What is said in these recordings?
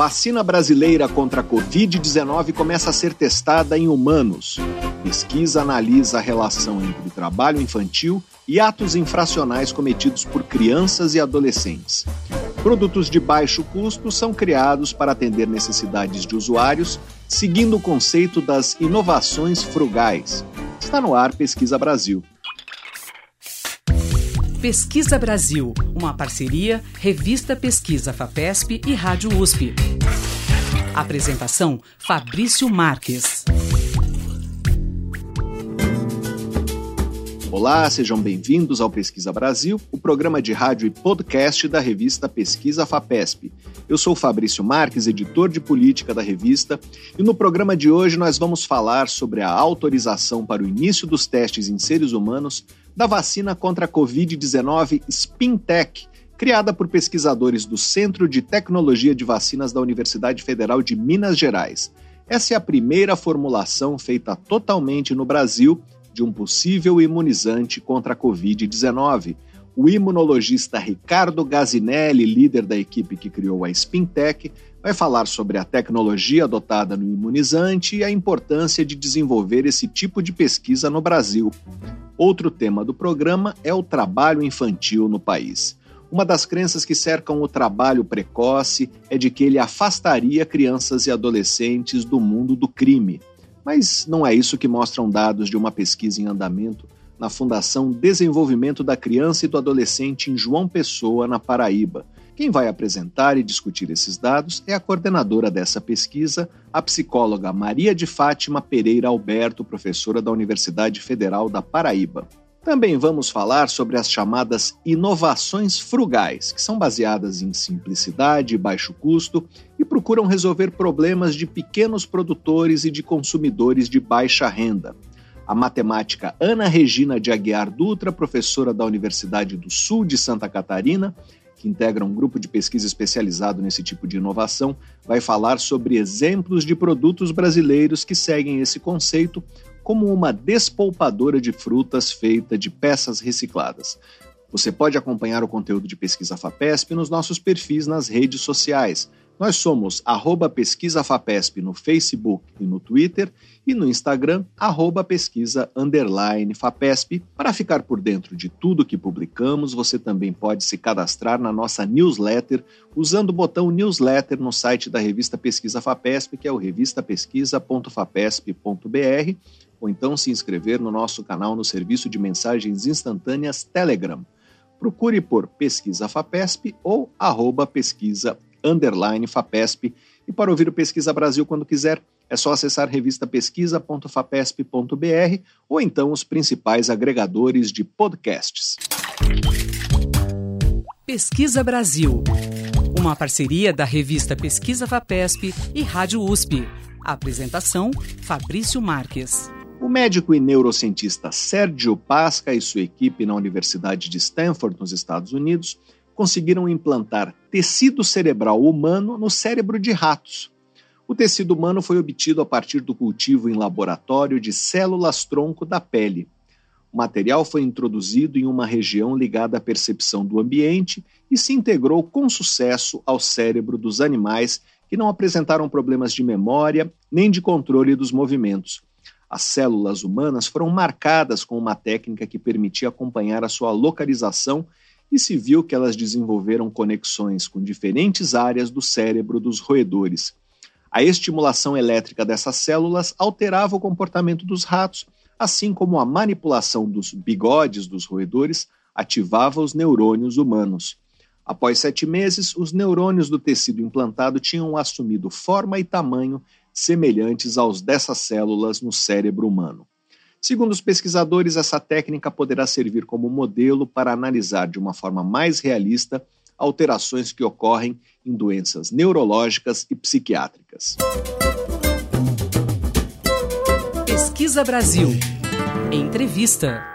Vacina brasileira contra a Covid-19 começa a ser testada em humanos. Pesquisa analisa a relação entre trabalho infantil e atos infracionais cometidos por crianças e adolescentes. Produtos de baixo custo são criados para atender necessidades de usuários, seguindo o conceito das inovações frugais. Está no ar Pesquisa Brasil. Pesquisa Brasil, uma parceria Revista Pesquisa FAPESP e Rádio USP. Apresentação Fabrício Marques. Olá, sejam bem-vindos ao Pesquisa Brasil, o programa de rádio e podcast da revista Pesquisa FAPESP. Eu sou Fabrício Marques, editor de política da revista, e no programa de hoje nós vamos falar sobre a autorização para o início dos testes em seres humanos da vacina contra a Covid-19 Spintec, criada por pesquisadores do Centro de Tecnologia de Vacinas da Universidade Federal de Minas Gerais. Essa é a primeira formulação feita totalmente no Brasil de um possível imunizante contra a Covid-19. O imunologista Ricardo Gazinelli, líder da equipe que criou a Spintec, vai falar sobre a tecnologia adotada no imunizante e a importância de desenvolver esse tipo de pesquisa no Brasil. Outro tema do programa é o trabalho infantil no país. Uma das crenças que cercam o trabalho precoce é de que ele afastaria crianças e adolescentes do mundo do crime. Mas não é isso que mostram dados de uma pesquisa em andamento na Fundação Desenvolvimento da Criança e do Adolescente em João Pessoa, na Paraíba, quem vai apresentar e discutir esses dados é a coordenadora dessa pesquisa, a psicóloga Maria de Fátima Pereira Alberto, professora da Universidade Federal da Paraíba. Também vamos falar sobre as chamadas inovações frugais, que são baseadas em simplicidade e baixo custo e procuram resolver problemas de pequenos produtores e de consumidores de baixa renda. A matemática Ana Regina de Aguiar Dutra, professora da Universidade do Sul de Santa Catarina, que integra um grupo de pesquisa especializado nesse tipo de inovação, vai falar sobre exemplos de produtos brasileiros que seguem esse conceito como uma despolpadora de frutas feita de peças recicladas. Você pode acompanhar o conteúdo de Pesquisa FAPESP nos nossos perfis nas redes sociais. Nós somos arroba Pesquisa FAPESP no Facebook e no Twitter e no Instagram, arroba pesquisa underline FAPESP. Para ficar por dentro de tudo que publicamos, você também pode se cadastrar na nossa newsletter usando o botão newsletter no site da revista Pesquisa FAPESP, que é o revistapesquisa.fapesp.br, ou então se inscrever no nosso canal no serviço de mensagens instantâneas Telegram. Procure por Pesquisa FAPESP ou arroba pesquisa underline FAPESP. E para ouvir o Pesquisa Brasil quando quiser, é só acessar revistapesquisa.fapesp.br ou então os principais agregadores de podcasts. Pesquisa Brasil. Uma parceria da revista Pesquisa FAPESP e Rádio USP. apresentação: Fabrício Marques. O médico e neurocientista Sérgio Pasca e sua equipe na Universidade de Stanford, nos Estados Unidos, conseguiram implantar tecido cerebral humano no cérebro de ratos. O tecido humano foi obtido a partir do cultivo em laboratório de células-tronco da pele. O material foi introduzido em uma região ligada à percepção do ambiente e se integrou com sucesso ao cérebro dos animais que não apresentaram problemas de memória nem de controle dos movimentos. As células humanas foram marcadas com uma técnica que permitia acompanhar a sua localização e se viu que elas desenvolveram conexões com diferentes áreas do cérebro dos roedores. A estimulação elétrica dessas células alterava o comportamento dos ratos, assim como a manipulação dos bigodes dos roedores ativava os neurônios humanos. Após sete meses, os neurônios do tecido implantado tinham assumido forma e tamanho semelhantes aos dessas células no cérebro humano. Segundo os pesquisadores, essa técnica poderá servir como modelo para analisar de uma forma mais realista alterações que ocorrem em doenças neurológicas e psiquiátricas. Pesquisa Brasil. Entrevista.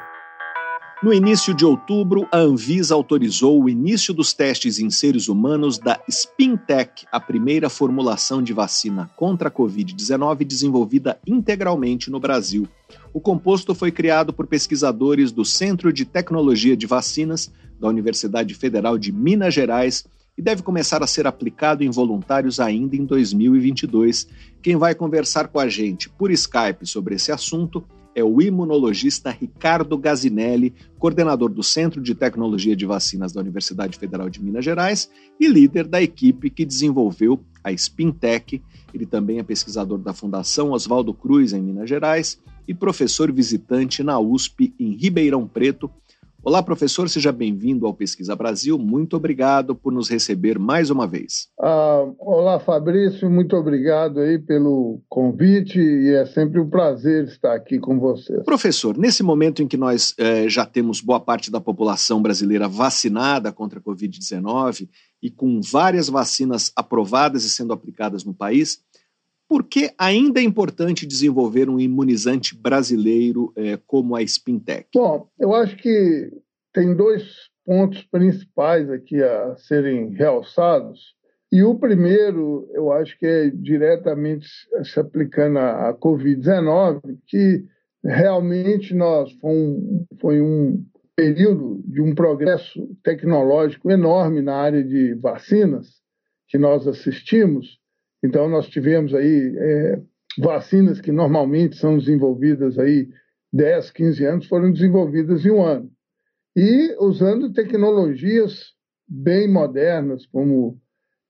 No início de outubro, a Anvisa autorizou o início dos testes em seres humanos da Spintec, a primeira formulação de vacina contra a Covid-19 desenvolvida integralmente no Brasil. O composto foi criado por pesquisadores do Centro de Tecnologia de Vacinas da Universidade Federal de Minas Gerais e deve começar a ser aplicado em voluntários ainda em 2022. Quem vai conversar com a gente por Skype sobre esse assunto é o imunologista Ricardo Gazinelli, coordenador do Centro de Tecnologia de Vacinas da Universidade Federal de Minas Gerais e líder da equipe que desenvolveu a Spintec. Ele também é pesquisador da Fundação Oswaldo Cruz, em Minas Gerais, e professor visitante na USP, em Ribeirão Preto, Olá, professor, seja bem-vindo ao Pesquisa Brasil. Muito obrigado por nos receber mais uma vez. Ah, olá, Fabrício, muito obrigado aí pelo convite e é sempre um prazer estar aqui com você. Professor, nesse momento em que nós eh, já temos boa parte da população brasileira vacinada contra a Covid-19 e com várias vacinas aprovadas e sendo aplicadas no país, por que ainda é importante desenvolver um imunizante brasileiro é, como a Spintec? Bom, eu acho que tem dois pontos principais aqui a serem realçados. E o primeiro, eu acho que é diretamente se aplicando à Covid-19, que realmente nós foi um, foi um período de um progresso tecnológico enorme na área de vacinas que nós assistimos então, nós tivemos aí é, vacinas que normalmente são desenvolvidas aí 10, 15 anos, foram desenvolvidas em um ano. E usando tecnologias bem modernas, como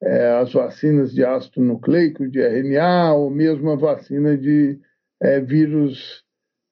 é, as vacinas de ácido nucleico, de RNA, ou mesmo a vacina de é, vírus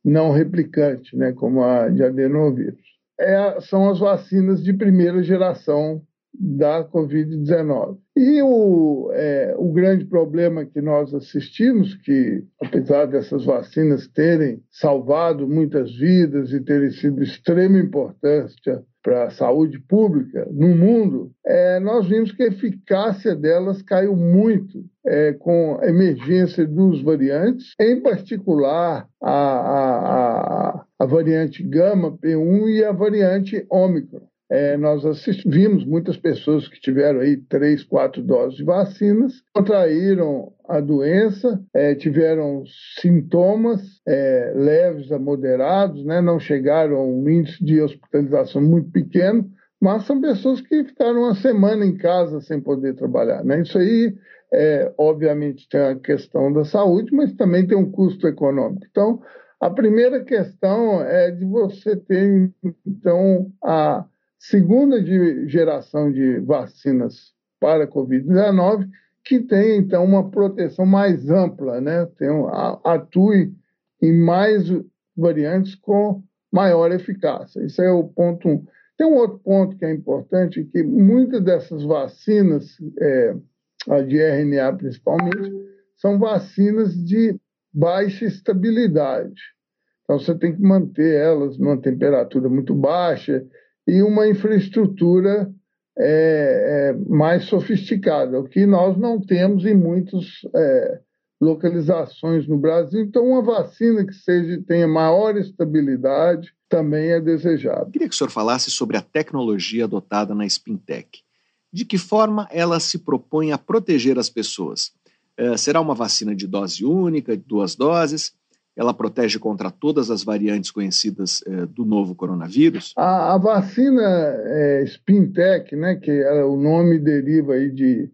não replicante, né, como a de adenovírus. É, são as vacinas de primeira geração da Covid-19. E o, é, o grande problema que nós assistimos, que apesar dessas vacinas terem salvado muitas vidas e terem sido de extrema importância para a saúde pública no mundo, é, nós vimos que a eficácia delas caiu muito é, com a emergência dos variantes, em particular a, a, a, a variante Gama P1 e a variante Ômicron é, nós vimos muitas pessoas que tiveram aí três, quatro doses de vacinas, contraíram a doença, é, tiveram sintomas é, leves a moderados, né, não chegaram a um índice de hospitalização muito pequeno, mas são pessoas que ficaram uma semana em casa sem poder trabalhar. Né? Isso aí, é, obviamente, tem a questão da saúde, mas também tem um custo econômico. Então, a primeira questão é de você ter, então, a segunda de geração de vacinas para a Covid-19, que tem, então, uma proteção mais ampla, né? tem atue em mais variantes com maior eficácia. Isso é o ponto um. Tem um outro ponto que é importante, que muitas dessas vacinas, é, a de RNA principalmente, são vacinas de baixa estabilidade. Então, você tem que manter elas numa temperatura muito baixa e uma infraestrutura é, é, mais sofisticada, o que nós não temos em muitas é, localizações no Brasil. Então, uma vacina que seja tenha maior estabilidade também é desejável. Queria que o senhor falasse sobre a tecnologia adotada na Spintec. De que forma ela se propõe a proteger as pessoas? É, será uma vacina de dose única, de duas doses? Ela protege contra todas as variantes conhecidas é, do novo coronavírus? A, a vacina é, Spintec, né, que é, o nome deriva aí de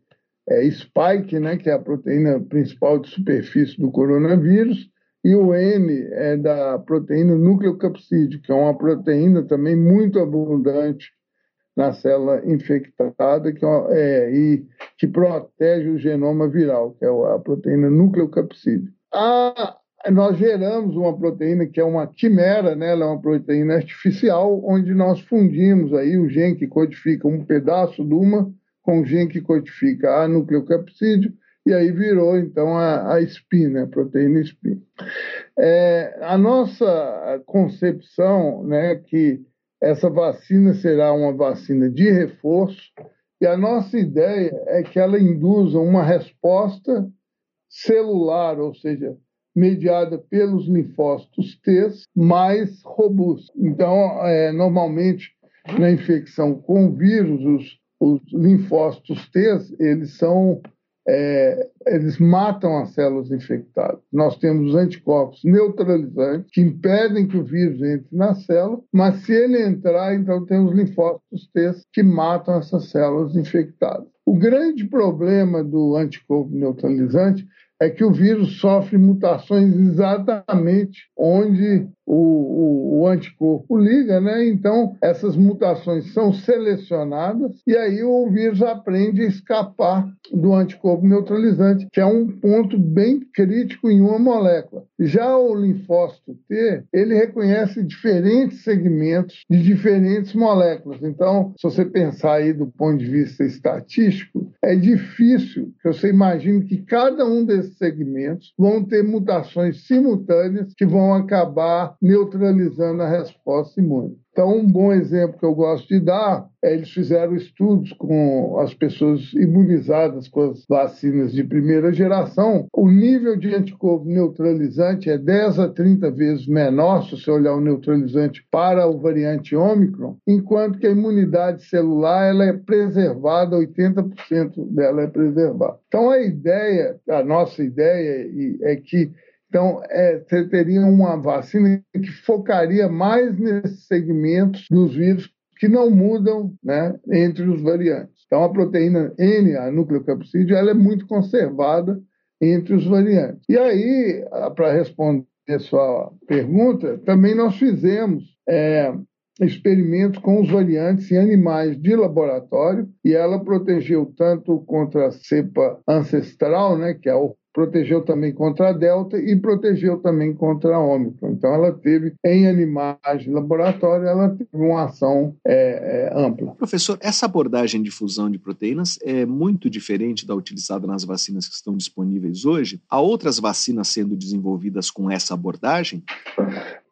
é, spike, né, que é a proteína principal de superfície do coronavírus, e o N é da proteína nucleocapsídeo, que é uma proteína também muito abundante na célula infectada que, é, e que protege o genoma viral, que é a proteína nucleocapsídeo. A, nós geramos uma proteína que é uma quimera, né? ela é uma proteína artificial, onde nós fundimos aí o gene que codifica um pedaço de uma com o gene que codifica a nucleocapsídeo, e aí virou então a, a SPIN, né? a proteína SPIN. É, a nossa concepção né, que essa vacina será uma vacina de reforço, e a nossa ideia é que ela induza uma resposta celular, ou seja, mediada pelos linfócitos T mais robusta. Então, é, normalmente, na infecção com vírus, os, os linfócitos T eles são é, eles matam as células infectadas. Nós temos os anticorpos neutralizantes que impedem que o vírus entre na célula, mas se ele entrar, então tem os linfócitos T que matam essas células infectadas. O grande problema do anticorpo neutralizante é que o vírus sofre mutações exatamente onde o, o, o, anticorpo liga, né? Então, essas mutações são selecionadas e aí o vírus aprende a escapar do anticorpo neutralizante, que é um ponto bem crítico em uma molécula. Já o linfócito T, ele reconhece diferentes segmentos de diferentes moléculas. Então, se você pensar aí do ponto de vista estatístico, é difícil que você imagine que cada um desses segmentos vão ter mutações simultâneas que vão acabar neutralizando a resposta imune. Então, um bom exemplo que eu gosto de dar é eles fizeram estudos com as pessoas imunizadas com as vacinas de primeira geração. O nível de anticorpo neutralizante é 10 a 30 vezes menor, se você olhar o neutralizante para o variante Ômicron, enquanto que a imunidade celular ela é preservada, 80% dela é preservada. Então, a ideia, a nossa ideia é que então, é, você teria uma vacina que focaria mais nesses segmentos dos vírus que não mudam né, entre os variantes. Então, a proteína N, a nucleocapsídeo, ela é muito conservada entre os variantes. E aí, para responder a sua pergunta, também nós fizemos é, experimentos com os variantes em animais de laboratório e ela protegeu tanto contra a cepa ancestral, né, que é o protegeu também contra a Delta e protegeu também contra a Ômicron. Então, ela teve, em animais de laboratório, ela teve uma ação é, é, ampla. Professor, essa abordagem de fusão de proteínas é muito diferente da utilizada nas vacinas que estão disponíveis hoje? Há outras vacinas sendo desenvolvidas com essa abordagem?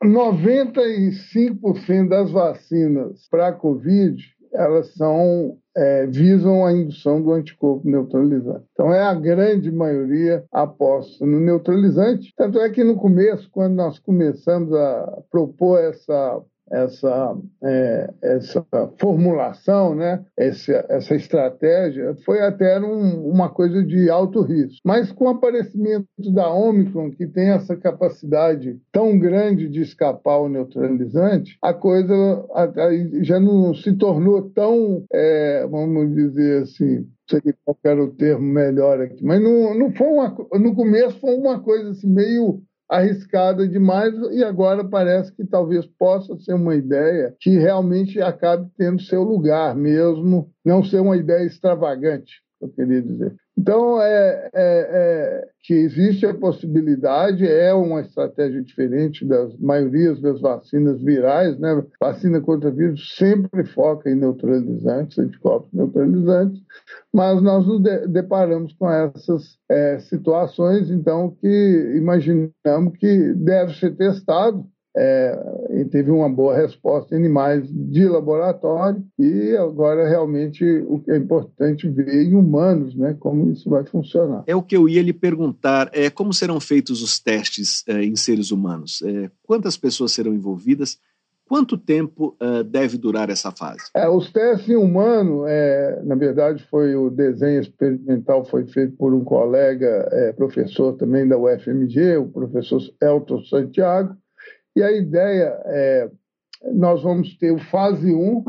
95% das vacinas para a Covid elas são é, visam a indução do anticorpo neutralizante. Então, é a grande maioria aposta no neutralizante. Tanto é que no começo, quando nós começamos a propor essa essa, é, essa formulação, né, essa, essa estratégia, foi até um, uma coisa de alto risco. Mas com o aparecimento da Omicron, que tem essa capacidade tão grande de escapar ao neutralizante, a coisa já não se tornou tão, é, vamos dizer assim, sei qual era o termo melhor aqui, mas não, não foi uma, no começo foi uma coisa assim, meio arriscada demais e agora parece que talvez possa ser uma ideia que realmente acabe tendo seu lugar mesmo, não ser uma ideia extravagante, eu queria dizer. Então, é, é, é, que existe a possibilidade, é uma estratégia diferente das maiorias das vacinas virais, né? Vacina contra vírus sempre foca em neutralizantes, anticorpos neutralizantes, mas nós nos deparamos com essas é, situações, então, que imaginamos que deve ser testado é, e teve uma boa resposta em animais de laboratório e agora realmente o que é importante ver em humanos, né, como isso vai funcionar. É o que eu ia lhe perguntar, é como serão feitos os testes é, em seres humanos? É, quantas pessoas serão envolvidas? Quanto tempo uh, deve durar essa fase? É, os testes em humano, é, na verdade, foi o desenho experimental foi feito por um colega, é, professor também da UFMG, o professor Elton Santiago, e a ideia é, nós vamos ter o fase 1.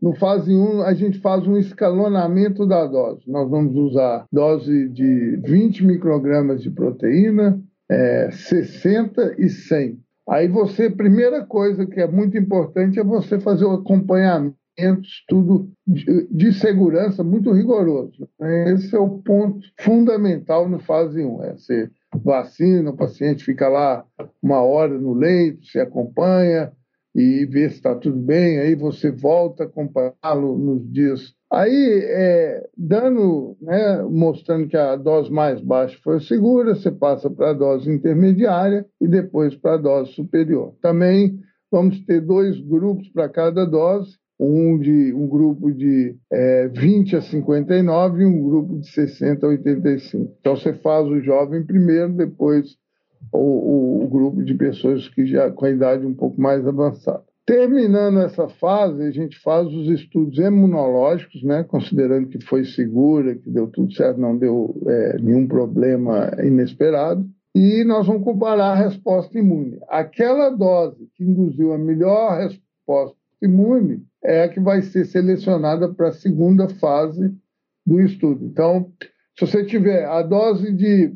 No fase 1, a gente faz um escalonamento da dose. Nós vamos usar dose de 20 microgramas de proteína, é, 60 e 100. Aí você, primeira coisa que é muito importante é você fazer o acompanhamento, estudo de, de segurança muito rigoroso. Esse é o ponto fundamental no fase 1, é ser vacina, o paciente fica lá uma hora no leito, se acompanha e vê se está tudo bem, aí você volta a acompanhá-lo nos dias. Aí, é, dando, né, mostrando que a dose mais baixa foi segura, você passa para a dose intermediária e depois para a dose superior. Também vamos ter dois grupos para cada dose, um, de, um grupo de é, 20 a 59 e um grupo de 60 a 85. Então você faz o jovem primeiro, depois o, o, o grupo de pessoas que já com a idade um pouco mais avançada. Terminando essa fase, a gente faz os estudos imunológicos, né, considerando que foi segura, que deu tudo certo, não deu é, nenhum problema inesperado. E nós vamos comparar a resposta imune. Aquela dose que induziu a melhor resposta imune é a que vai ser selecionada para a segunda fase do estudo. Então, se você tiver a dose de,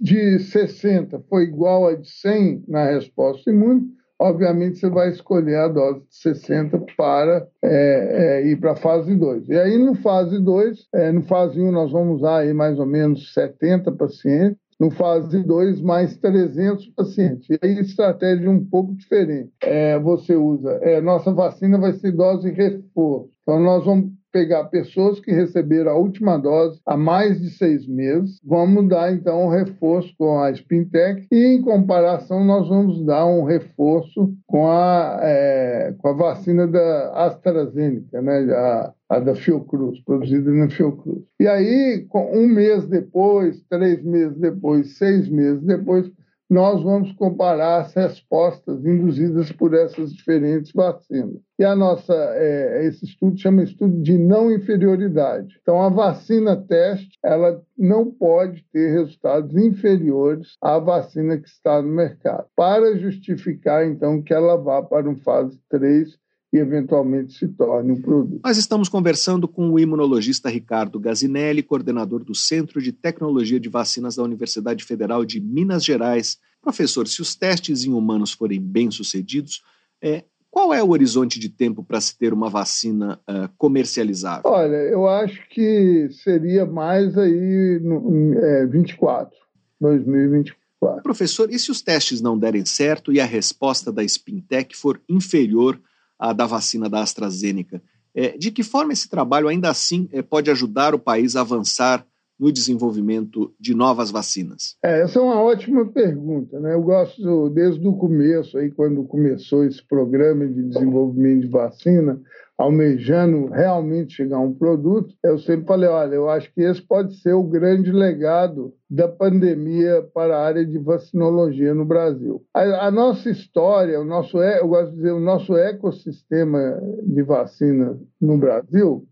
de 60 foi igual a de 100 na resposta imune, obviamente você vai escolher a dose de 60 para é, é, ir para a fase 2. E aí, no fase 2, é, no fase 1, nós vamos usar aí mais ou menos 70 pacientes, no fase 2, mais 300 pacientes. E aí, estratégia um pouco diferente. É, você usa, é, nossa vacina vai ser dose reforço. Então, nós vamos pegar pessoas que receberam a última dose há mais de seis meses, vamos dar então um reforço com a Spintec e, em comparação, nós vamos dar um reforço com a, é, com a vacina da AstraZeneca, né, a, a da Fiocruz, produzida na Fiocruz. E aí, um mês depois, três meses depois, seis meses depois, nós vamos comparar as respostas induzidas por essas diferentes vacinas. E a nossa, é, esse estudo chama estudo de não inferioridade. Então, a vacina teste, ela não pode ter resultados inferiores à vacina que está no mercado, para justificar, então, que ela vá para um fase 3 e eventualmente se torne um produto. Nós estamos conversando com o imunologista Ricardo Gazinelli, coordenador do Centro de Tecnologia de Vacinas da Universidade Federal de Minas Gerais. Professor, se os testes em humanos forem bem-sucedidos, é, qual é o horizonte de tempo para se ter uma vacina uh, comercializável? Olha, eu acho que seria mais aí no, é, 24, 2024. Professor, e se os testes não derem certo e a resposta da Spintec for inferior a da vacina da AstraZeneca. É, de que forma esse trabalho ainda assim é, pode ajudar o país a avançar no desenvolvimento de novas vacinas? É, essa é uma ótima pergunta. Né? Eu gosto, desde o começo, aí, quando começou esse programa de desenvolvimento de vacina, almejando realmente chegar a um produto, eu sempre falei, olha, eu acho que esse pode ser o grande legado da pandemia para a área de vacinologia no Brasil. A, a nossa história, o nosso, eu gosto de dizer, o nosso ecossistema de vacina no Brasil,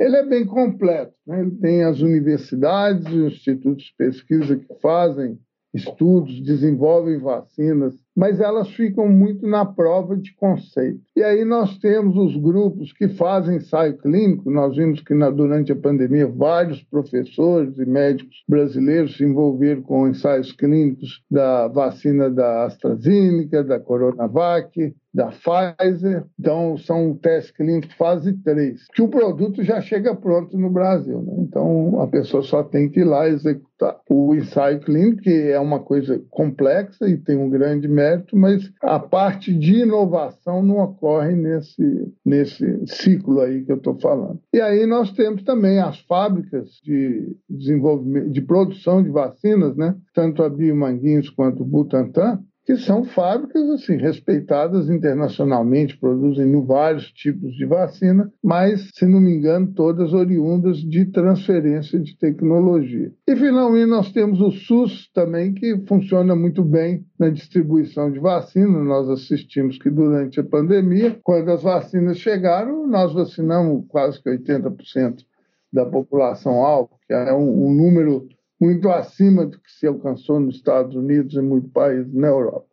ele é bem completo. Né? Ele tem as universidades, os institutos de pesquisa que fazem estudos, desenvolvem vacinas, mas elas ficam muito na prova de conceito. E aí nós temos os grupos que fazem ensaio clínico, nós vimos que na, durante a pandemia vários professores e médicos brasileiros se envolveram com ensaios clínicos da vacina da AstraZeneca, da Coronavac, da Pfizer. Então, são testes clínicos fase 3, que o produto já chega pronto no Brasil. Né? Então, a pessoa só tem que ir lá executar. O ensaio clínico, que é uma coisa complexa e tem um grande mérito, mas a parte de inovação não ocorre nesse, nesse ciclo aí que eu estou falando. E aí nós temos também as fábricas de desenvolvimento, de produção de vacinas, né? tanto a Biomanguinhos quanto o Butantan, que são fábricas assim respeitadas internacionalmente, produzem vários tipos de vacina, mas, se não me engano, todas oriundas de transferência de tecnologia. E, finalmente, nós temos o SUS também, que funciona muito bem na distribuição de vacina. Nós assistimos que durante a pandemia, quando as vacinas chegaram, nós vacinamos quase que 80% da população alvo, que é um, um número muito acima do que se alcançou nos Estados Unidos e muitos países na Europa.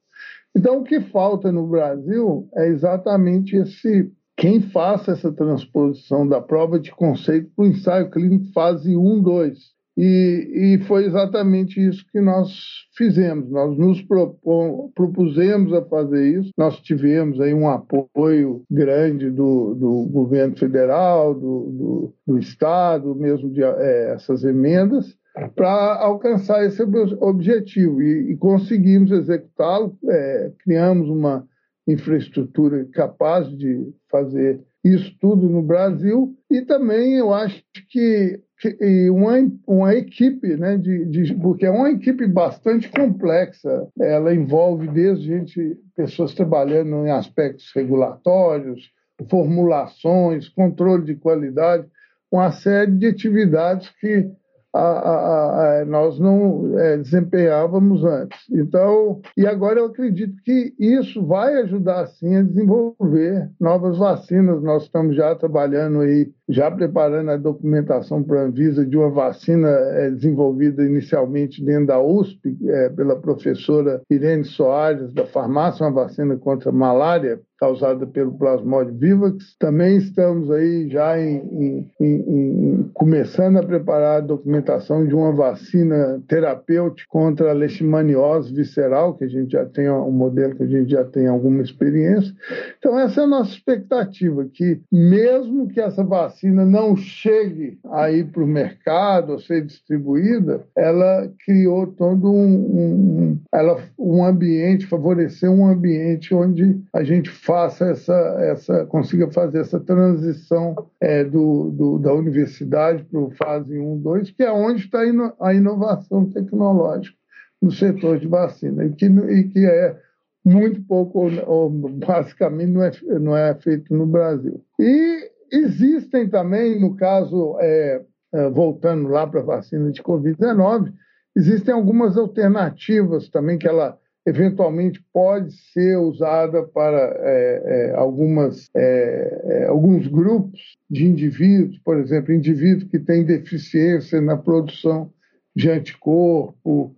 Então, o que falta no Brasil é exatamente esse quem faça essa transposição da prova de conceito para o ensaio clínico fase 1, 2. E, e, foi exatamente isso que nós fizemos. Nós nos propom, propusemos a fazer isso. Nós tivemos aí um apoio grande do, do governo federal, do, do, do Estado, mesmo de é, essas emendas para alcançar esse objetivo e, e conseguimos executá-lo. É, criamos uma infraestrutura capaz de fazer isso tudo no Brasil e também eu acho que, que uma, uma equipe, né, de, de, porque é uma equipe bastante complexa, ela envolve desde gente, pessoas trabalhando em aspectos regulatórios, formulações, controle de qualidade, uma série de atividades que a, a, a, nós não é, desempenhávamos antes. Então, e agora eu acredito que isso vai ajudar sim a desenvolver novas vacinas. Nós estamos já trabalhando aí, já preparando a documentação para a Anvisa de uma vacina é, desenvolvida inicialmente dentro da USP é, pela professora Irene Soares da farmácia, uma vacina contra malária causada pelo plasmode vivax. Também estamos aí já em, em, em, começando a preparar a documentação de uma vacina terapêutica contra a leishmaniose visceral, que a gente já tem um modelo que a gente já tem alguma experiência. Então essa é a nossa expectativa, que mesmo que essa vacina não chegue aí para o mercado a ser distribuída, ela criou todo um, um, ela, um ambiente, favoreceu um ambiente onde a gente faça essa, essa consiga fazer essa transição é, do, do, da universidade para o fase 1, 2, que é onde está a inovação tecnológica no setor de vacina, e que, e que é muito pouco, ou, basicamente, não é, não é feito no Brasil. E existem também, no caso, é, é voltando lá para a vacina de Covid-19, existem algumas alternativas também que ela eventualmente pode ser usada para é, é, algumas, é, é, alguns grupos de indivíduos, por exemplo, indivíduos que têm deficiência na produção de anticorpo,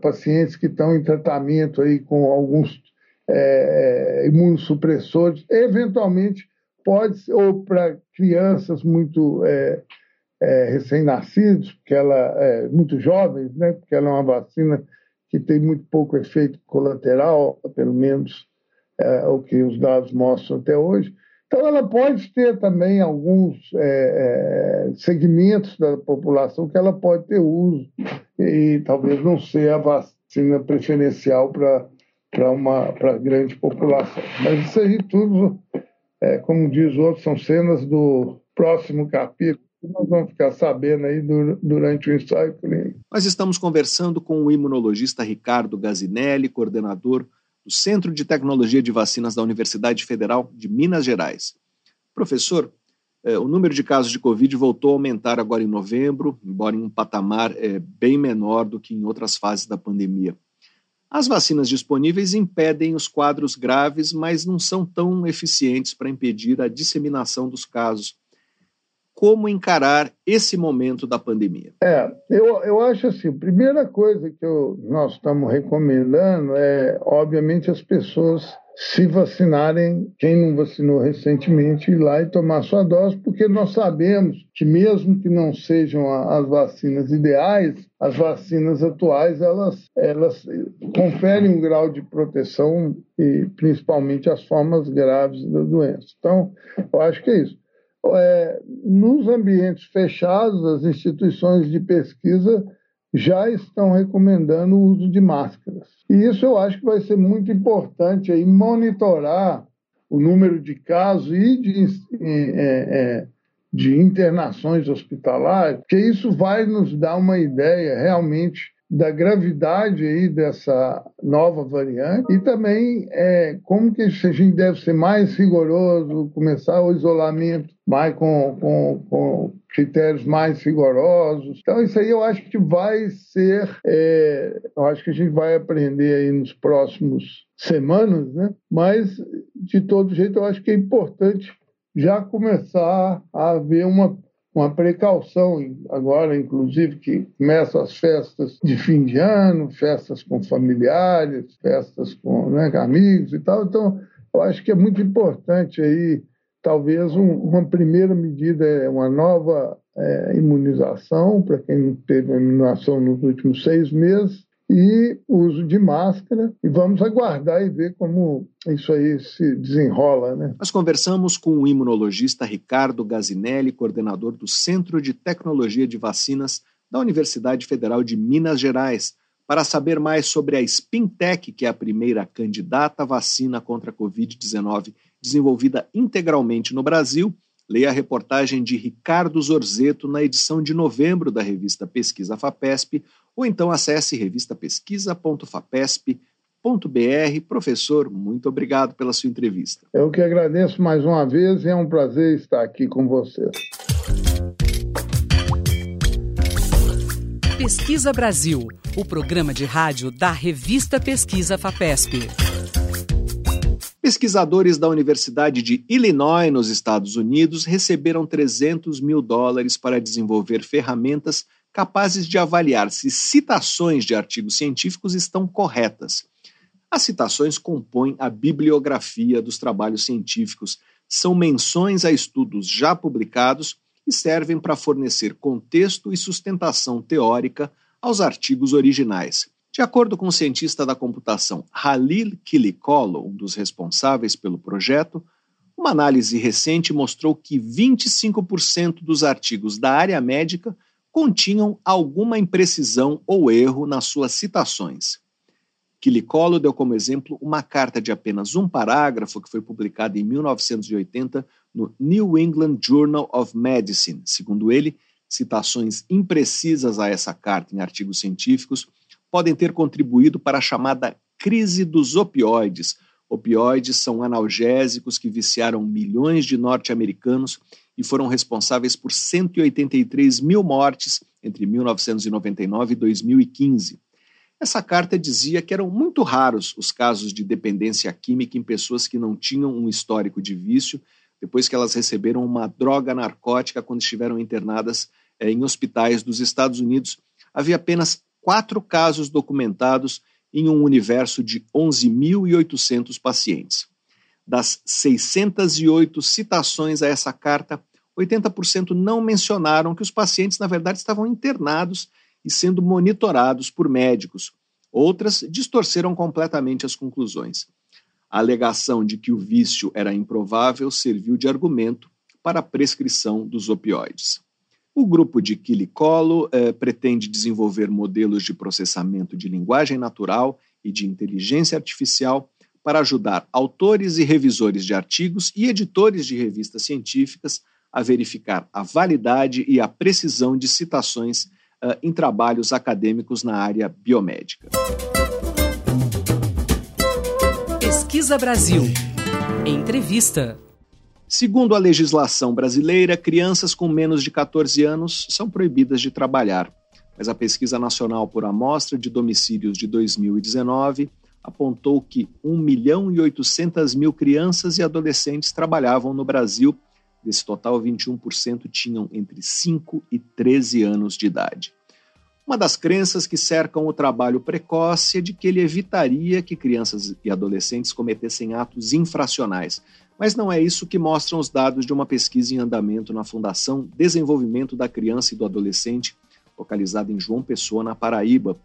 pacientes que estão em tratamento aí com alguns é, imunossupressores, eventualmente pode ser, ou para crianças muito recém-nascidos, porque ela é muito jovens, né, porque ela é uma vacina que tem muito pouco efeito colateral, pelo menos é, o que os dados mostram até hoje. Então, ela pode ter também alguns é, é, segmentos da população que ela pode ter uso e talvez não ser a vacina preferencial para para uma para grande população. Mas isso aí tudo, é, como diz o outro, são cenas do próximo capítulo nós vamos ficar sabendo aí durante o ensaio clínico. Nós estamos conversando com o imunologista Ricardo Gazinelli, coordenador do Centro de Tecnologia de Vacinas da Universidade Federal de Minas Gerais. Professor, eh, o número de casos de Covid voltou a aumentar agora em novembro, embora em um patamar eh, bem menor do que em outras fases da pandemia. As vacinas disponíveis impedem os quadros graves, mas não são tão eficientes para impedir a disseminação dos casos como encarar esse momento da pandemia? É, eu, eu acho assim, a primeira coisa que eu, nós estamos recomendando é, obviamente, as pessoas se vacinarem, quem não vacinou recentemente, ir lá e tomar sua dose, porque nós sabemos que mesmo que não sejam as vacinas ideais, as vacinas atuais, elas, elas conferem um grau de proteção e principalmente as formas graves da doença. Então, eu acho que é isso é, nos ambientes fechados, as instituições de pesquisa já estão recomendando o uso de máscaras. E isso eu acho que vai ser muito importante aí monitorar o número de casos e de, é, é, de internações hospitalares, porque isso vai nos dar uma ideia realmente da gravidade aí dessa nova variante e também é, como que a gente deve ser mais rigoroso, começar o isolamento mais com, com, com critérios mais rigorosos. Então isso aí eu acho que vai ser, é, eu acho que a gente vai aprender aí nos próximos semanas, né? Mas de todo jeito eu acho que é importante já começar a haver uma uma precaução agora, inclusive, que começam as festas de fim de ano, festas com familiares, festas com né, amigos e tal. Então, eu acho que é muito importante aí, talvez um, uma primeira medida é uma nova é, imunização para quem não teve imunização nos últimos seis meses e uso de máscara e vamos aguardar e ver como isso aí se desenrola. Né? Nós conversamos com o imunologista Ricardo Gazinelli, coordenador do Centro de Tecnologia de Vacinas da Universidade Federal de Minas Gerais, para saber mais sobre a Spintec, que é a primeira candidata à vacina contra a Covid-19 desenvolvida integralmente no Brasil. Leia a reportagem de Ricardo Zorzeto na edição de novembro da revista Pesquisa FAPESP, ou então acesse revistapesquisa.fapesp.br. Professor, muito obrigado pela sua entrevista. Eu que agradeço mais uma vez e é um prazer estar aqui com você. Pesquisa Brasil, o programa de rádio da revista Pesquisa FAPESP. Pesquisadores da Universidade de Illinois, nos Estados Unidos, receberam 300 mil dólares para desenvolver ferramentas capazes de avaliar se citações de artigos científicos estão corretas. As citações compõem a bibliografia dos trabalhos científicos, são menções a estudos já publicados e servem para fornecer contexto e sustentação teórica aos artigos originais. De acordo com o cientista da computação Halil Kilikolo, um dos responsáveis pelo projeto, uma análise recente mostrou que 25% dos artigos da área médica continham alguma imprecisão ou erro nas suas citações. Kilikolo deu como exemplo uma carta de apenas um parágrafo que foi publicada em 1980 no New England Journal of Medicine. Segundo ele, citações imprecisas a essa carta em artigos científicos podem ter contribuído para a chamada crise dos opioides. Opioides são analgésicos que viciaram milhões de norte-americanos e foram responsáveis por 183 mil mortes entre 1999 e 2015. Essa carta dizia que eram muito raros os casos de dependência química em pessoas que não tinham um histórico de vício depois que elas receberam uma droga narcótica quando estiveram internadas eh, em hospitais dos Estados Unidos. Havia apenas quatro casos documentados em um universo de 11.800 pacientes. Das 608 citações a essa carta, 80% não mencionaram que os pacientes, na verdade, estavam internados e sendo monitorados por médicos. Outras distorceram completamente as conclusões. A alegação de que o vício era improvável serviu de argumento para a prescrição dos opioides. O grupo de Quilicolo eh, pretende desenvolver modelos de processamento de linguagem natural e de inteligência artificial para ajudar autores e revisores de artigos e editores de revistas científicas a verificar a validade e a precisão de citações uh, em trabalhos acadêmicos na área biomédica. Pesquisa Brasil. Entrevista. Segundo a legislação brasileira, crianças com menos de 14 anos são proibidas de trabalhar. Mas a Pesquisa Nacional por Amostra de Domicílios de 2019 apontou que 1 milhão e 800 mil crianças e adolescentes trabalhavam no Brasil. Desse total, 21% tinham entre 5 e 13 anos de idade. Uma das crenças que cercam o trabalho precoce é de que ele evitaria que crianças e adolescentes cometessem atos infracionais, mas não é isso que mostram os dados de uma pesquisa em andamento na Fundação Desenvolvimento da Criança e do Adolescente, localizada em João Pessoa, na Paraíba.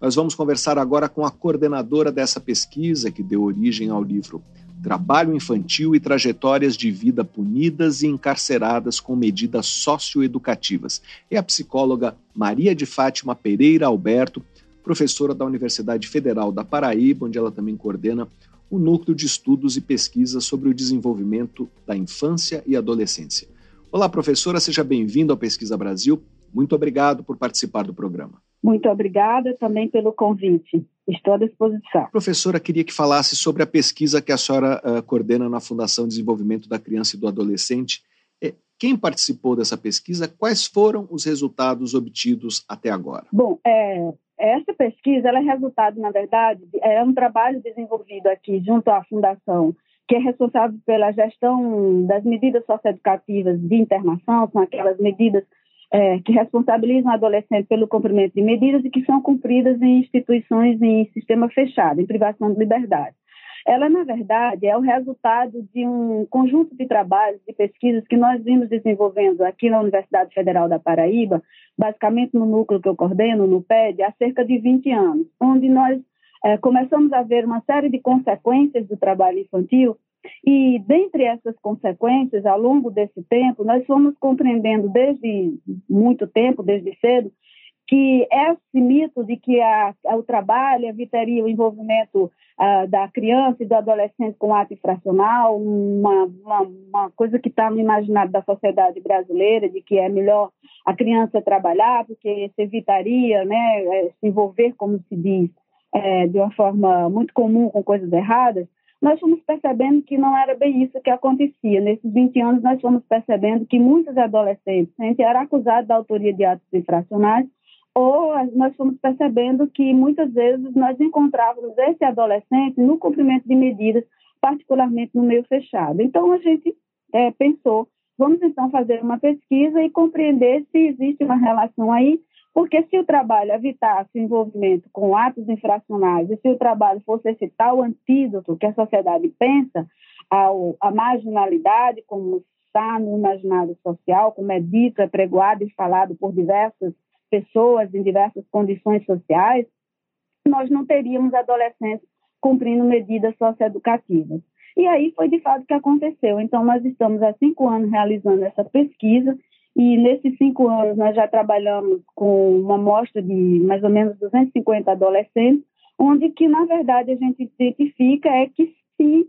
Nós vamos conversar agora com a coordenadora dessa pesquisa, que deu origem ao livro Trabalho Infantil e Trajetórias de Vida Punidas e Encarceradas com Medidas Socioeducativas. É a psicóloga Maria de Fátima Pereira Alberto, professora da Universidade Federal da Paraíba, onde ela também coordena o Núcleo de Estudos e Pesquisas sobre o Desenvolvimento da Infância e Adolescência. Olá, professora, seja bem-vindo ao Pesquisa Brasil. Muito obrigado por participar do programa. Muito obrigada também pelo convite. Estou à disposição. Professora, queria que falasse sobre a pesquisa que a senhora uh, coordena na Fundação Desenvolvimento da Criança e do Adolescente. É, quem participou dessa pesquisa? Quais foram os resultados obtidos até agora? Bom, é, essa pesquisa é resultado, na verdade, é um trabalho desenvolvido aqui junto à Fundação, que é responsável pela gestão das medidas socioeducativas de internação, são aquelas medidas é, que responsabilizam o adolescente pelo cumprimento de medidas e que são cumpridas em instituições em sistema fechado, em privação de liberdade. Ela, na verdade, é o resultado de um conjunto de trabalhos, de pesquisas que nós vimos desenvolvendo aqui na Universidade Federal da Paraíba, basicamente no núcleo que eu coordeno, no PED, há cerca de 20 anos, onde nós é, começamos a ver uma série de consequências do trabalho infantil e, dentre essas consequências, ao longo desse tempo, nós fomos compreendendo desde muito tempo, desde cedo, que esse mito de que a, a, o trabalho evitaria o envolvimento uh, da criança e do adolescente com ato infracional, uma, uma, uma coisa que está no imaginário da sociedade brasileira, de que é melhor a criança trabalhar, porque se evitaria né, eh, se envolver, como se diz, é, de uma forma muito comum com coisas erradas, nós fomos percebendo que não era bem isso que acontecia. Nesses 20 anos, nós fomos percebendo que muitos adolescentes eram acusados da autoria de atos infracionais ou nós fomos percebendo que muitas vezes nós encontrávamos esse adolescente no cumprimento de medidas, particularmente no meio fechado. Então, a gente é, pensou, vamos então fazer uma pesquisa e compreender se existe uma relação aí, porque se o trabalho evitasse o envolvimento com atos infracionais e se o trabalho fosse esse tal antídoto que a sociedade pensa ao, à marginalidade, como está no imaginário social, como é dito, é pregoado e falado por diversas pessoas em diversas condições sociais, nós não teríamos adolescentes cumprindo medidas socioeducativas. E aí foi de fato que aconteceu. Então, nós estamos há cinco anos realizando essa pesquisa, e nesses cinco anos nós já trabalhamos com uma amostra de mais ou menos 250 adolescentes, onde que, na verdade, a gente identifica é que se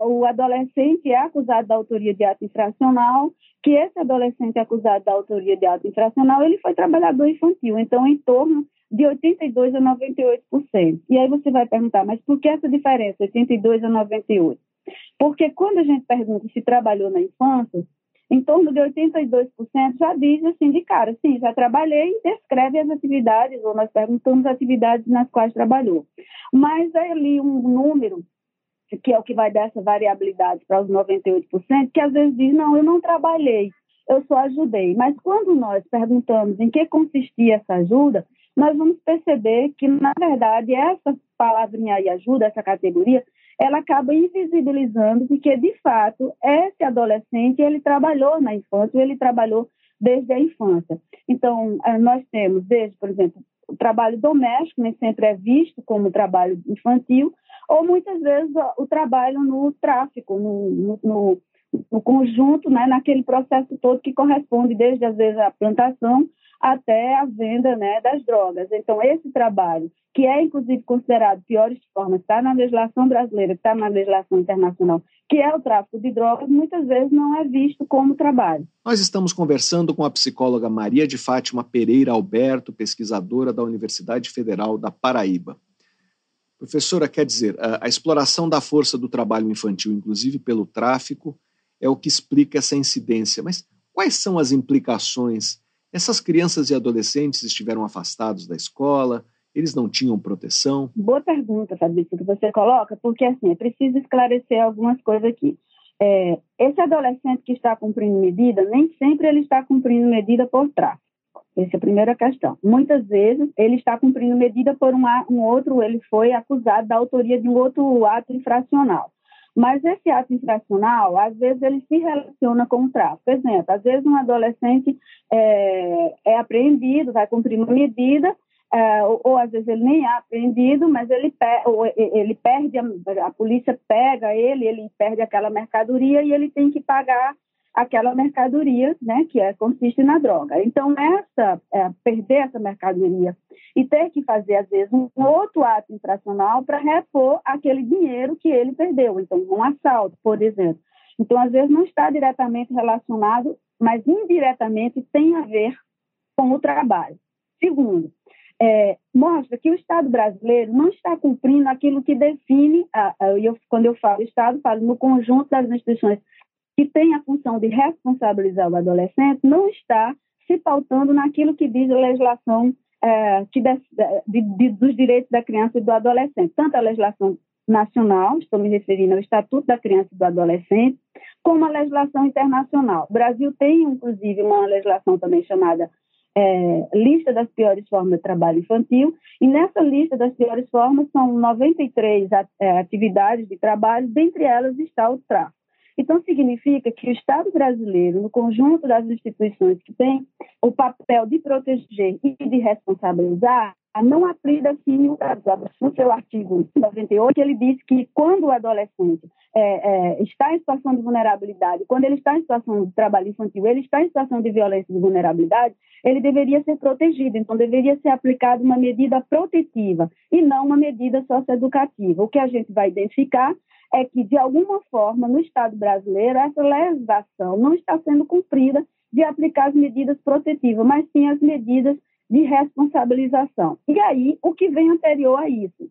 o adolescente é acusado da autoria de ato infracional, que esse adolescente acusado da autoria de ato infracional, ele foi trabalhador infantil, então em torno de 82 a 98%. E aí você vai perguntar, mas por que essa diferença, 82 a 98? Porque quando a gente pergunta se trabalhou na infância, em torno de 82% já diz assim de cara, sim, já trabalhei e descreve as atividades, ou nós perguntamos atividades nas quais trabalhou. Mas é ali um número que é o que vai dar essa variabilidade para os 98%, que às vezes diz, não, eu não trabalhei, eu só ajudei. Mas quando nós perguntamos em que consistia essa ajuda, nós vamos perceber que, na verdade, essa palavrinha aí, ajuda, essa categoria, ela acaba invisibilizando porque, de fato, esse adolescente, ele trabalhou na infância, ele trabalhou desde a infância. Então, eh, nós temos desde, por exemplo, o trabalho doméstico, nem sempre é visto como trabalho infantil, ou muitas vezes o trabalho no tráfico, no, no, no conjunto, né, naquele processo todo que corresponde desde, às vezes, a plantação até a venda né, das drogas. Então, esse trabalho, que é inclusive considerado piores formas, está na legislação brasileira, está na legislação internacional, que é o tráfico de drogas, muitas vezes não é visto como trabalho. Nós estamos conversando com a psicóloga Maria de Fátima Pereira Alberto, pesquisadora da Universidade Federal da Paraíba. Professora, quer dizer, a, a, exploração da força do trabalho infantil, inclusive pelo tráfico, é o que explica essa incidência. Mas quais são as implicações? Essas crianças e adolescentes estiveram afastados da escola, eles não tinham proteção? Boa pergunta, Fabrício, que você coloca, porque assim, é preciso esclarecer algumas coisas aqui. É, esse adolescente que está cumprindo medida, nem sempre ele está cumprindo medida por tráfico. Essa é a primeira questão. Muitas vezes ele está cumprindo medida por um, um outro, ele foi acusado da autoria de um outro ato infracional. Mas esse ato infracional, às vezes, ele se relaciona com o tráfico. Por exemplo, às vezes um adolescente é, é apreendido, vai cumprir uma medida, é, ou, ou, às vezes ele nem é apreendido, mas ele, ele perde, a, a polícia pega ele, ele perde aquela mercadoria e ele tem que pagar aquela mercadoria, né, que é, consiste na droga. Então, essa, é, perder essa mercadoria e ter que fazer, às vezes, um outro ato infracional para repor aquele dinheiro que ele perdeu. Então, um assalto, por exemplo. Então, às vezes, não está diretamente relacionado, mas indiretamente tem a ver com o trabalho. Segundo, é, mostra que o Estado brasileiro não está cumprindo aquilo que define, a, a, eu, quando eu falo Estado, falo no conjunto das instituições que tem a função de responsabilizar o adolescente, não está se pautando naquilo que diz a legislação é, que de, de, de, dos direitos da criança e do adolescente, tanto a legislação nacional, estou me referindo ao Estatuto da Criança e do Adolescente, como a legislação internacional. O Brasil tem, inclusive, uma legislação também chamada é, Lista das Piores Formas de Trabalho Infantil, e nessa lista das piores formas são 93 é, atividades de trabalho, dentre elas está o tráfico. Então, significa que o Estado brasileiro, no conjunto das instituições que tem o papel de proteger e de responsabilizar, não aplica assim o caso. No seu artigo 98, ele diz que quando o adolescente é, é, está em situação de vulnerabilidade, quando ele está em situação de trabalho infantil, ele está em situação de violência e de vulnerabilidade, ele deveria ser protegido. Então, deveria ser aplicada uma medida protetiva e não uma medida socioeducativa. O que a gente vai identificar é que, de alguma forma, no Estado brasileiro, essa legislação não está sendo cumprida de aplicar as medidas protetivas, mas sim as medidas de responsabilização. E aí, o que vem anterior a isso?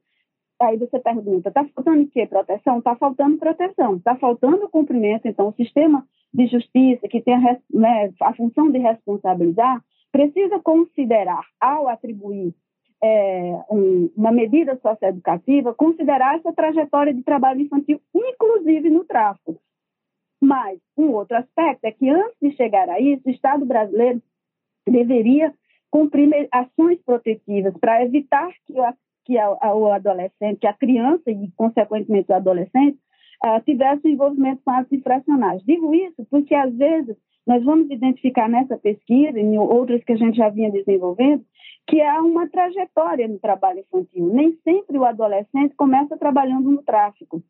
Aí você pergunta, está faltando o quê? Proteção? Está faltando proteção, está faltando cumprimento. Então, o sistema de justiça, que tem a, né, a função de responsabilizar, precisa considerar, ao atribuir é, um, uma medida socioeducativa, considerar essa trajetória de trabalho infantil, inclusive no tráfico. Mas um outro aspecto é que, antes de chegar a isso, o Estado brasileiro deveria cumprir ações protetivas para evitar que, a, que a, a, o adolescente, que a criança e, consequentemente, o adolescente, uh, tivesse envolvimento com atos infracionais. Digo isso porque, às vezes, nós vamos identificar nessa pesquisa, e outras que a gente já vinha desenvolvendo, que há uma trajetória no trabalho infantil. Nem sempre o adolescente começa trabalhando no tráfico.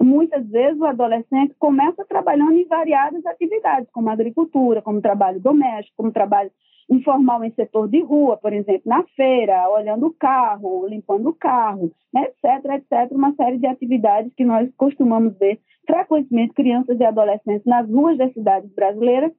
Muitas vezes o adolescente começa trabalhando em variadas atividades, como agricultura, como trabalho doméstico, como trabalho informal em setor de rua, por exemplo, na feira, olhando o carro, limpando o carro, né, etc, etc, uma série de atividades que nós costumamos ver frequentemente crianças e adolescentes nas ruas das cidades brasileiras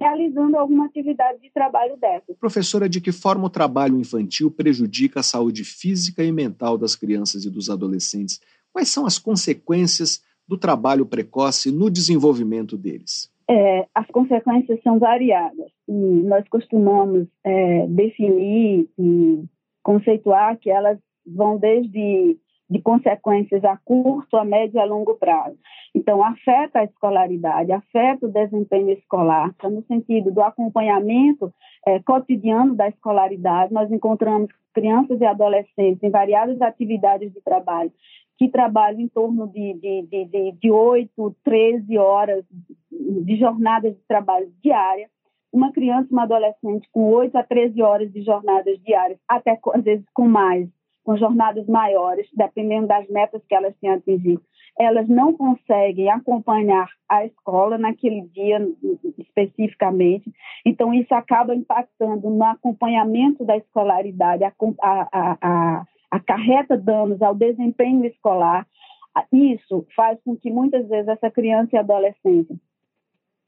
realizando alguma atividade de trabalho dessa. Professora, de que forma o trabalho infantil prejudica a saúde física e mental das crianças e dos adolescentes? Quais são as consequências do trabalho precoce no desenvolvimento deles? É, as consequências são variadas e nós costumamos é, definir e conceituar que elas vão desde de consequências a curto, a médio e a longo prazo. Então, afeta a escolaridade, afeta o desempenho escolar, tá no sentido do acompanhamento é, cotidiano da escolaridade. Nós encontramos crianças e adolescentes em variadas atividades de trabalho que trabalham em torno de, de, de, de, de 8, 13 horas de jornadas de trabalho diária. Uma criança, uma adolescente com 8 a 13 horas de jornadas diárias, até às vezes com mais, com jornadas maiores, dependendo das metas que elas têm atingido, elas não conseguem acompanhar a escola naquele dia especificamente. Então, isso acaba impactando no acompanhamento da escolaridade, a, a, a, acarreta danos ao desempenho escolar. Isso faz com que muitas vezes essa criança e adolescente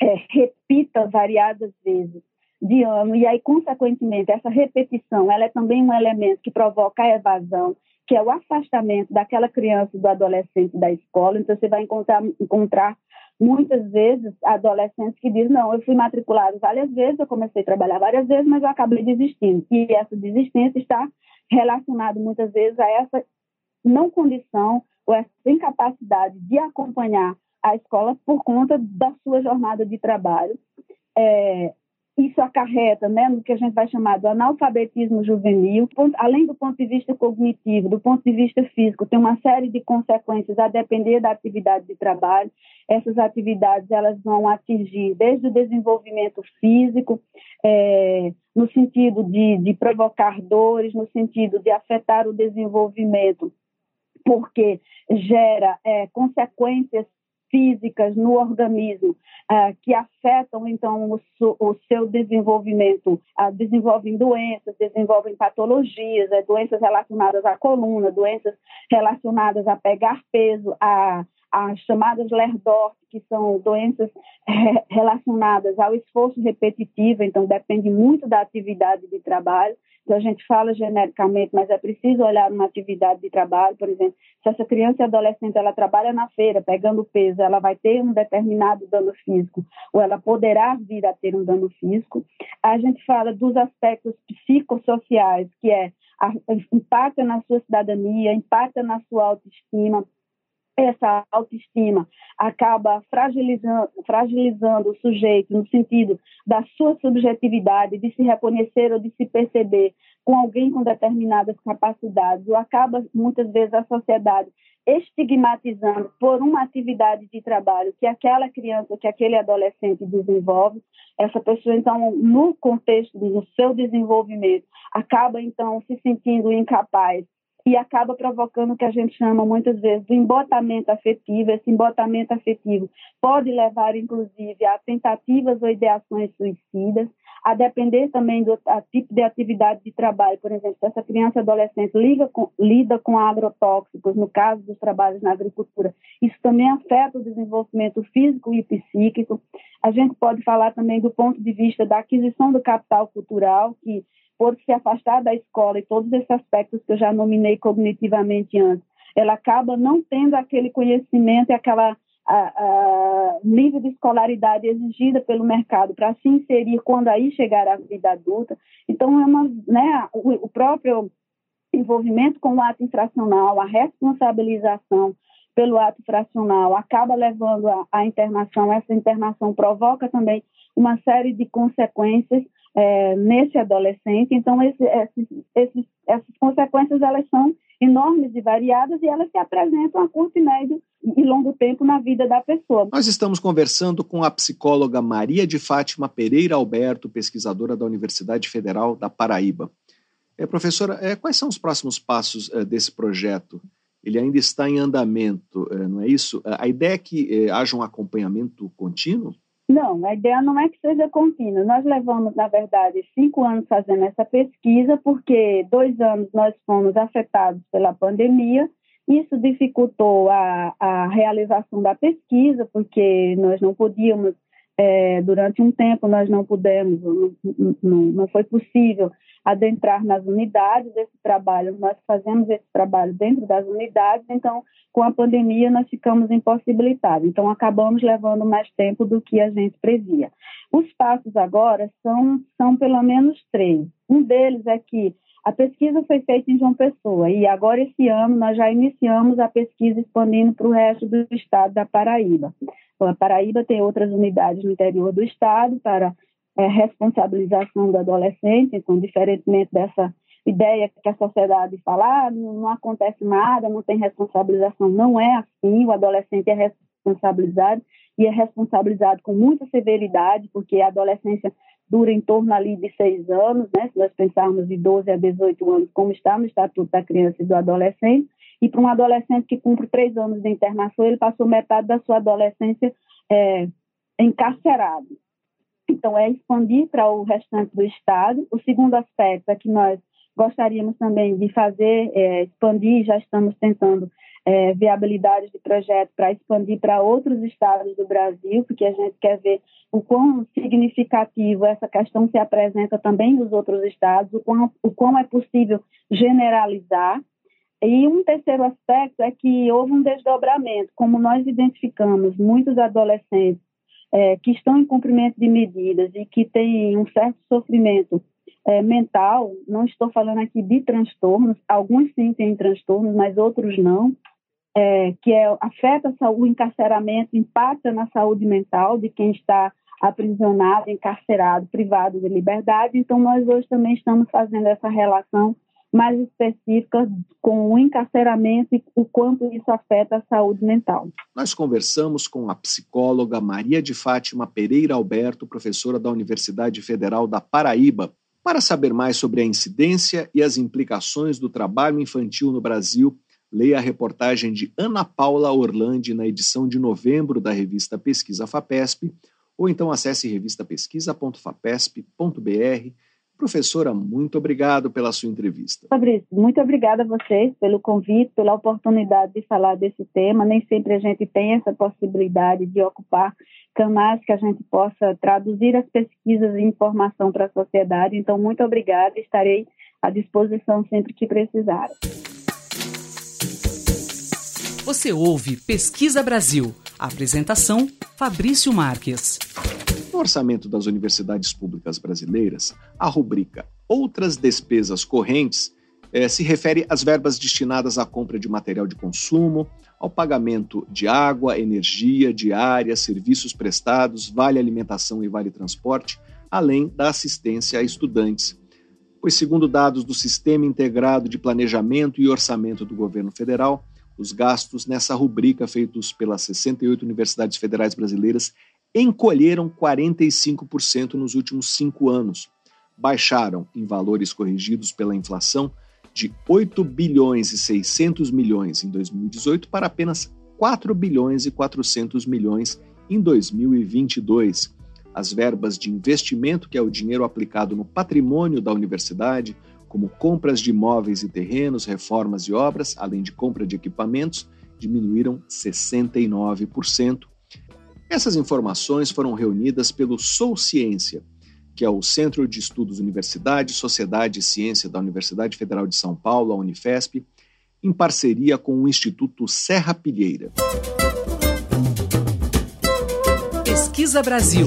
é, repita variadas vezes de ano, e aí, consequentemente, essa repetição, ela é também um elemento que provoca a evasão, que é o afastamento daquela criança do adolescente da escola. Então, você vai encontrar, encontrar muitas vezes adolescentes que dizem, não, eu fui matriculado várias vezes, eu comecei a trabalhar várias vezes, mas eu acabei desistindo. E essa desistência está relacionada muitas vezes a essa não condição ou essa incapacidade de acompanhar a escola por conta da sua jornada de trabalho. É, isso acarreta né, no que a gente vai chamar do analfabetismo juvenil, além do ponto de vista cognitivo, do ponto de vista físico, tem uma série de consequências a depender da atividade de trabalho. Essas atividades elas vão atingir desde o desenvolvimento físico, é, no sentido de, de provocar dores, no sentido de afetar o desenvolvimento, porque gera é, consequências físicas no organismo uh, que afetam então o, o seu desenvolvimento, uh, desenvolvem doenças, desenvolvem patologias, uh, doenças relacionadas à coluna, doenças relacionadas a pegar peso, a as chamadas LERDOR, que são doenças relacionadas ao esforço repetitivo, então depende muito da atividade de trabalho. Então a gente fala genericamente, mas é preciso olhar uma atividade de trabalho, por exemplo, se essa criança e adolescente ela trabalha na feira pegando peso, ela vai ter um determinado dano físico, ou ela poderá vir a ter um dano físico. A gente fala dos aspectos psicossociais, que é impacta na sua cidadania, impacta na sua autoestima, essa autoestima acaba fragilizando, fragilizando o sujeito no sentido da sua subjetividade, de se reconhecer ou de se perceber com alguém com determinadas capacidades, ou acaba muitas vezes a sociedade estigmatizando por uma atividade de trabalho que aquela criança, que aquele adolescente desenvolve, essa pessoa então no contexto do seu desenvolvimento acaba então se sentindo incapaz e acaba provocando o que a gente chama muitas vezes do embotamento afetivo. Esse embotamento afetivo pode levar, inclusive, a tentativas ou ideações suicidas, a depender também do tipo de atividade de trabalho. Por exemplo, se essa criança adolescente com, lida com agrotóxicos, no caso dos trabalhos na agricultura, isso também afeta o desenvolvimento físico e psíquico. A gente pode falar também do ponto de vista da aquisição do capital cultural, que por se afastar da escola e todos esses aspectos que eu já nominei cognitivamente antes, ela acaba não tendo aquele conhecimento e aquela a, a nível de escolaridade exigida pelo mercado para se inserir quando aí chegar à vida adulta. Então, é uma, né, o, o próprio envolvimento com o ato infracional, a responsabilização pelo ato fracional acaba levando à internação. Essa internação provoca também uma série de consequências é, nesse adolescente. Então, esse, esses, essas consequências elas são enormes e variadas e elas se apresentam a curto e médio e longo tempo na vida da pessoa. Nós estamos conversando com a psicóloga Maria de Fátima Pereira Alberto, pesquisadora da Universidade Federal da Paraíba. É, professora, é, quais são os próximos passos é, desse projeto? Ele ainda está em andamento, é, não é isso? A ideia é que é, haja um acompanhamento contínuo? Não, a ideia não é que seja contínua. Nós levamos, na verdade, cinco anos fazendo essa pesquisa, porque dois anos nós fomos afetados pela pandemia. Isso dificultou a, a realização da pesquisa, porque nós não podíamos, é, durante um tempo, nós não pudemos, não, não, não foi possível adentrar nas unidades esse trabalho. Nós fazemos esse trabalho dentro das unidades, então, com a pandemia, nós ficamos impossibilitados. Então, acabamos levando mais tempo do que a gente previa. Os passos agora são, são pelo menos três. Um deles é que a pesquisa foi feita em João Pessoa e agora, esse ano, nós já iniciamos a pesquisa expandindo para o resto do estado da Paraíba. A Paraíba tem outras unidades no interior do estado para é, responsabilização do adolescente, então, diferentemente dessa ideia que a sociedade fala, ah, não, não acontece nada, não tem responsabilização, não é assim, o adolescente é responsabilizado e é responsabilizado com muita severidade, porque a adolescência dura em torno ali de seis anos, né? Se nós pensarmos de 12 a 18 anos, como está no Estatuto da Criança e do Adolescente, e para um adolescente que cumpre três anos de internação, ele passou metade da sua adolescência é, encarcerado. Então, é expandir para o restante do Estado. O segundo aspecto é que nós gostaríamos também de fazer, é, expandir, já estamos tentando é, viabilidade de projeto para expandir para outros estados do Brasil, porque a gente quer ver o quão significativo essa questão se apresenta também nos outros estados, o quão, o quão é possível generalizar. E um terceiro aspecto é que houve um desdobramento, como nós identificamos muitos adolescentes é, que estão em cumprimento de medidas e que têm um certo sofrimento é, mental, não estou falando aqui de transtornos, alguns sim têm transtornos, mas outros não, é, que é, afeta o encarceramento, impacta na saúde mental de quem está aprisionado, encarcerado, privado de liberdade. Então, nós hoje também estamos fazendo essa relação mais específica com o encarceramento e o quanto isso afeta a saúde mental. Nós conversamos com a psicóloga Maria de Fátima Pereira Alberto, professora da Universidade Federal da Paraíba. Para saber mais sobre a incidência e as implicações do trabalho infantil no Brasil, leia a reportagem de Ana Paula Orlandi na edição de novembro da revista Pesquisa FAPESP, ou então acesse revistapesquisa.fapesp.br Professora, muito obrigado pela sua entrevista. Fabrício, muito obrigada a vocês pelo convite, pela oportunidade de falar desse tema. Nem sempre a gente tem essa possibilidade de ocupar canais que a gente possa traduzir as pesquisas e informação para a sociedade. Então, muito obrigada, estarei à disposição sempre que precisar. Você ouve Pesquisa Brasil. apresentação: Fabrício Marques orçamento das universidades públicas brasileiras, a rubrica Outras despesas correntes eh, se refere às verbas destinadas à compra de material de consumo, ao pagamento de água, energia, diária, serviços prestados, vale alimentação e vale transporte, além da assistência a estudantes. Pois, segundo dados do Sistema Integrado de Planejamento e Orçamento do Governo Federal, os gastos nessa rubrica feitos pelas 68 universidades federais brasileiras encolheram 45% nos últimos cinco anos. Baixaram, em valores corrigidos pela inflação, de 8 bilhões e 600 milhões em 2018 para apenas 4 bilhões e 400 milhões em 2022. As verbas de investimento, que é o dinheiro aplicado no patrimônio da universidade, como compras de imóveis e terrenos, reformas e obras, além de compra de equipamentos, diminuíram 69%. Essas informações foram reunidas pelo Sou Ciência, que é o Centro de Estudos Universidade, Sociedade e Ciência da Universidade Federal de São Paulo, a Unifesp, em parceria com o Instituto Serra Pilheira. Pesquisa Brasil.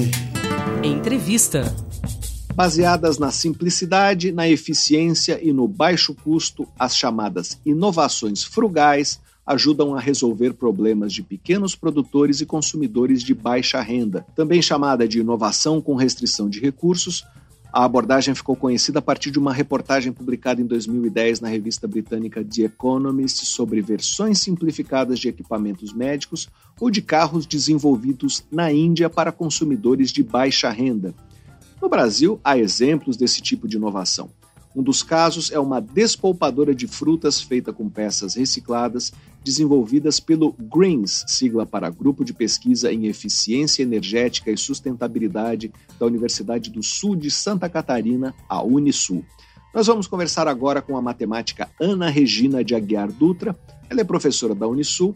Entrevista. Baseadas na simplicidade, na eficiência e no baixo custo, as chamadas inovações frugais ajudam a resolver problemas de pequenos produtores e consumidores de baixa renda. Também chamada de inovação com restrição de recursos, a abordagem ficou conhecida a partir de uma reportagem publicada em 2010 na revista britânica The Economist sobre versões simplificadas de equipamentos médicos ou de carros desenvolvidos na Índia para consumidores de baixa renda. No Brasil, há exemplos desse tipo de inovação. Um dos casos é uma despolpadora de frutas feita com peças recicladas, desenvolvidas pelo GREENS, sigla para Grupo de Pesquisa em Eficiência Energética e Sustentabilidade da Universidade do Sul de Santa Catarina, a Unisul. Nós vamos conversar agora com a matemática Ana Regina de Aguiar Dutra. Ela é professora da Unisul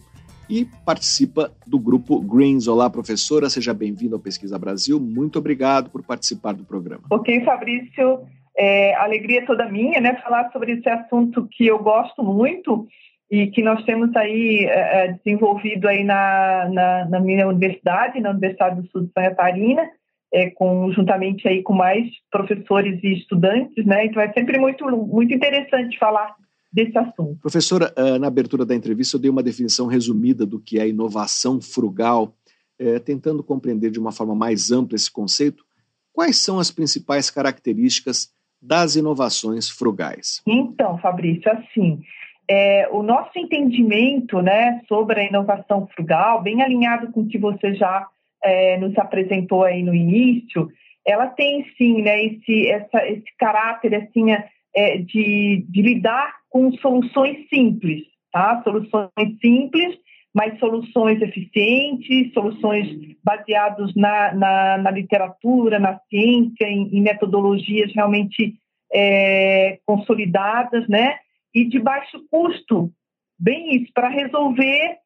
e participa do grupo Greens. Olá, professora, seja bem-vinda ao Pesquisa Brasil. Muito obrigado por participar do programa. Ok, Fabrício. É, alegria toda minha, né, falar sobre esse assunto que eu gosto muito e que nós temos aí é, é, desenvolvido aí na, na, na, minha universidade, na Universidade do Sul de Santa Catarina, é, com, juntamente aí com mais professores e estudantes, né, então é sempre muito, muito interessante falar desse assunto. Professora, é, na abertura da entrevista eu dei uma definição resumida do que é inovação frugal, é, tentando compreender de uma forma mais ampla esse conceito, quais são as principais características das inovações frugais? Então, Fabrício, assim, é, o nosso entendimento né, sobre a inovação frugal, bem alinhado com o que você já é, nos apresentou aí no início, ela tem sim né, esse, essa, esse caráter assim, é, de, de lidar com soluções simples, tá? Soluções simples mas soluções eficientes, soluções baseadas na, na, na literatura, na ciência, em, em metodologias realmente é, consolidadas, né? E de baixo custo, bem isso, para resolver,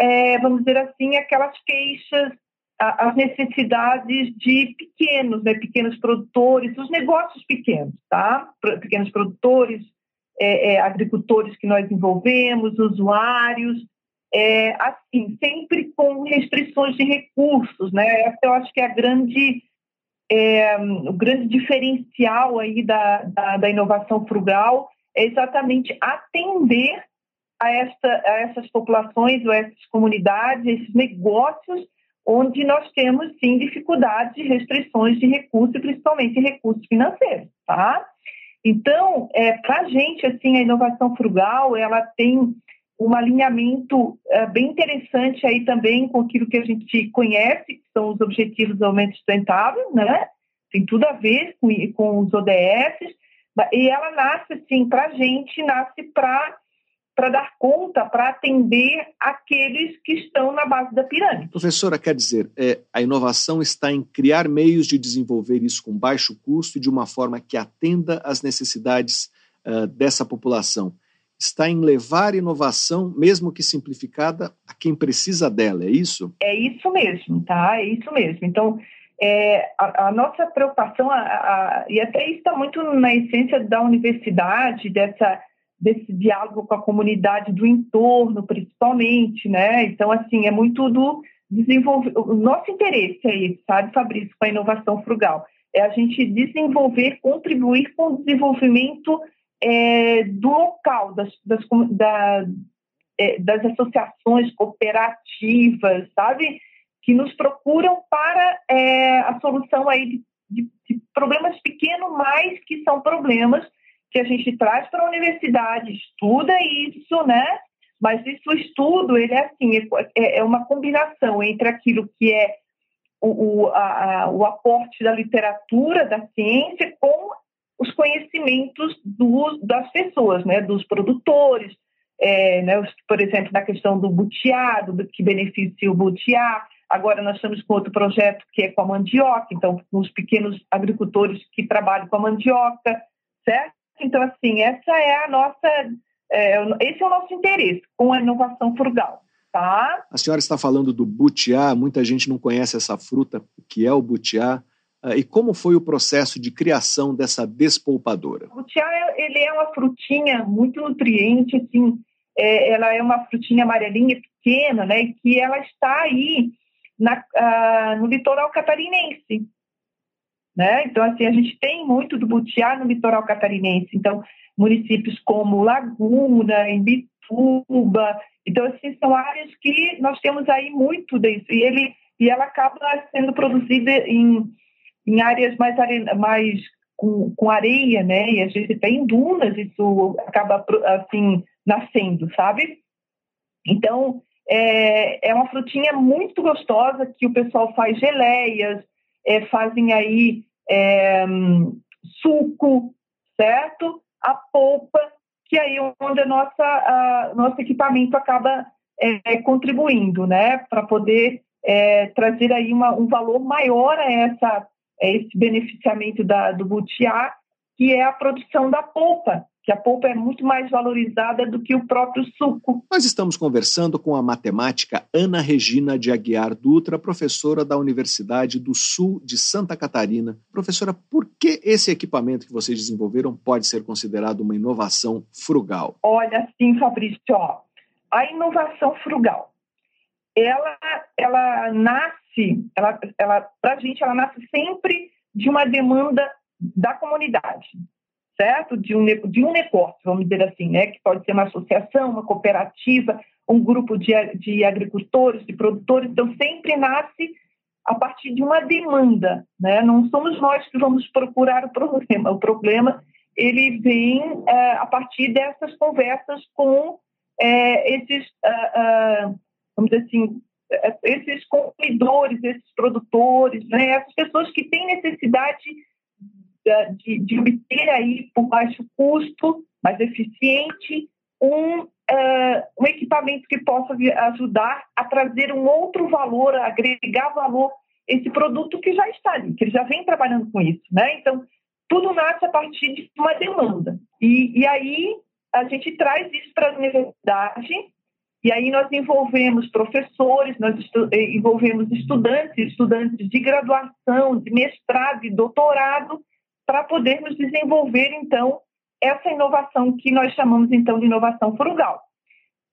é, vamos dizer assim, aquelas queixas, a, as necessidades de pequenos, né? Pequenos produtores, os negócios pequenos, tá? Pequenos produtores, é, é agricultores que nós envolvemos, usuários, é, assim, sempre com restrições de recursos, né? Essa eu acho que é a grande, é, o grande diferencial aí da, da, da, inovação frugal é exatamente atender a, esta, a essas populações, ou essas comunidades, esses negócios onde nós temos sim dificuldades e restrições de recursos, principalmente recursos financeiros, tá? Então, é, para a gente, assim, a inovação frugal, ela tem um alinhamento é, bem interessante aí também com aquilo que a gente conhece, que são os Objetivos de Desenvolvimento Sustentável, né? Tem tudo a ver com, com os ODS, e ela nasce, assim, para a gente, nasce para para dar conta, para atender aqueles que estão na base da pirâmide. Professora, quer dizer, é, a inovação está em criar meios de desenvolver isso com baixo custo e de uma forma que atenda às necessidades uh, dessa população está em levar inovação, mesmo que simplificada, a quem precisa dela, é isso? É isso mesmo, tá? É isso mesmo. Então, é, a, a, nossa preocupação, a, a, e até isso está muito na essência da universidade, dessa, desse diálogo com a comunidade do entorno, principalmente, né? Então, assim, é muito do desenvolver. O nosso interesse é esse, sabe, Fabrício, com a inovação frugal. É a gente desenvolver, contribuir com o desenvolvimento é, do local, das, das, da, é, das associações cooperativas, sabe? Que nos procuram para é, a solução aí de, de, de, problemas pequenos, mas que são problemas que a gente traz para a universidade, estuda isso, né? Mas isso, estudo, ele é assim, é, é uma combinação entre aquilo que é o, o, a, o aporte da literatura, da ciência, com os conhecimentos do, das pessoas, né, dos produtores, é, né, por exemplo, na questão do butiá, do que beneficia o butiá. Agora nós estamos com outro projeto que é com a mandioca, então, com os pequenos agricultores que trabalham com a mandioca, certo? Então, assim, essa é a nossa, é, esse é o nosso interesse com a inovação frugal. Tá? A senhora está falando do butiá, muita gente não conhece essa fruta, que é o butiá. Uh, e como foi o processo de criação dessa despolpadora? O tiá ele é uma frutinha muito nutriente, assim, é, ela é uma frutinha amarelinha pequena, né, que ela está aí na, uh, no litoral catarinense. Né? Então, assim, a gente tem muito do butiá no litoral catarinense. Então, municípios como Laguna, Imbituba. Então, assim, são áreas que nós temos aí muito disso. E, ele, e ela acaba sendo produzida em, em áreas mais, mais com, com areia, né? E a gente tem dunas, isso acaba, assim, nascendo, sabe? Então, é, é uma frutinha muito gostosa que o pessoal faz geleias, é, fazem aí é, suco, certo? A polpa, que aí é onde a nossa, a, nosso equipamento acaba é, contribuindo, né? Para poder é, trazer aí uma, um valor maior a essa, a esse beneficiamento da, do butiá, que é a produção da polpa, que a polpa é muito mais valorizada do que o próprio suco. Nós estamos conversando com a matemática Ana Regina de Aguiar Dutra, professora da Universidade do Sul de Santa Catarina. Professora, por que esse equipamento que vocês desenvolveram pode ser considerado uma inovação frugal? Olha, sim, Fabrício, ó, a inovação frugal, ela, ela nasce, ela, ela, para a gente, ela nasce sempre de uma demanda da comunidade certo? De um, de um negócio, vamos dizer assim, né? Que pode ser uma associação, uma cooperativa, um grupo de, de agricultores, de produtores. Então, sempre nasce a partir de uma demanda, né? Não somos nós que vamos procurar o problema. O problema ele vem é, a partir dessas conversas com é, esses, uh, uh, vamos dizer assim, é, esses consumidores, esses produtores, né? Essas pessoas que têm necessidade de, de obter aí por baixo custo, mais eficiente, um, uh, um equipamento que possa ajudar a trazer um outro valor, a agregar valor esse produto que já está ali, que ele já vem trabalhando com isso, né? Então, tudo nasce a partir de uma demanda. E, e aí a gente traz isso para a universidade e aí nós envolvemos professores, nós estu eh, envolvemos estudantes, estudantes de graduação, de mestrado e doutorado, para podermos desenvolver, então, essa inovação que nós chamamos, então, de inovação frugal.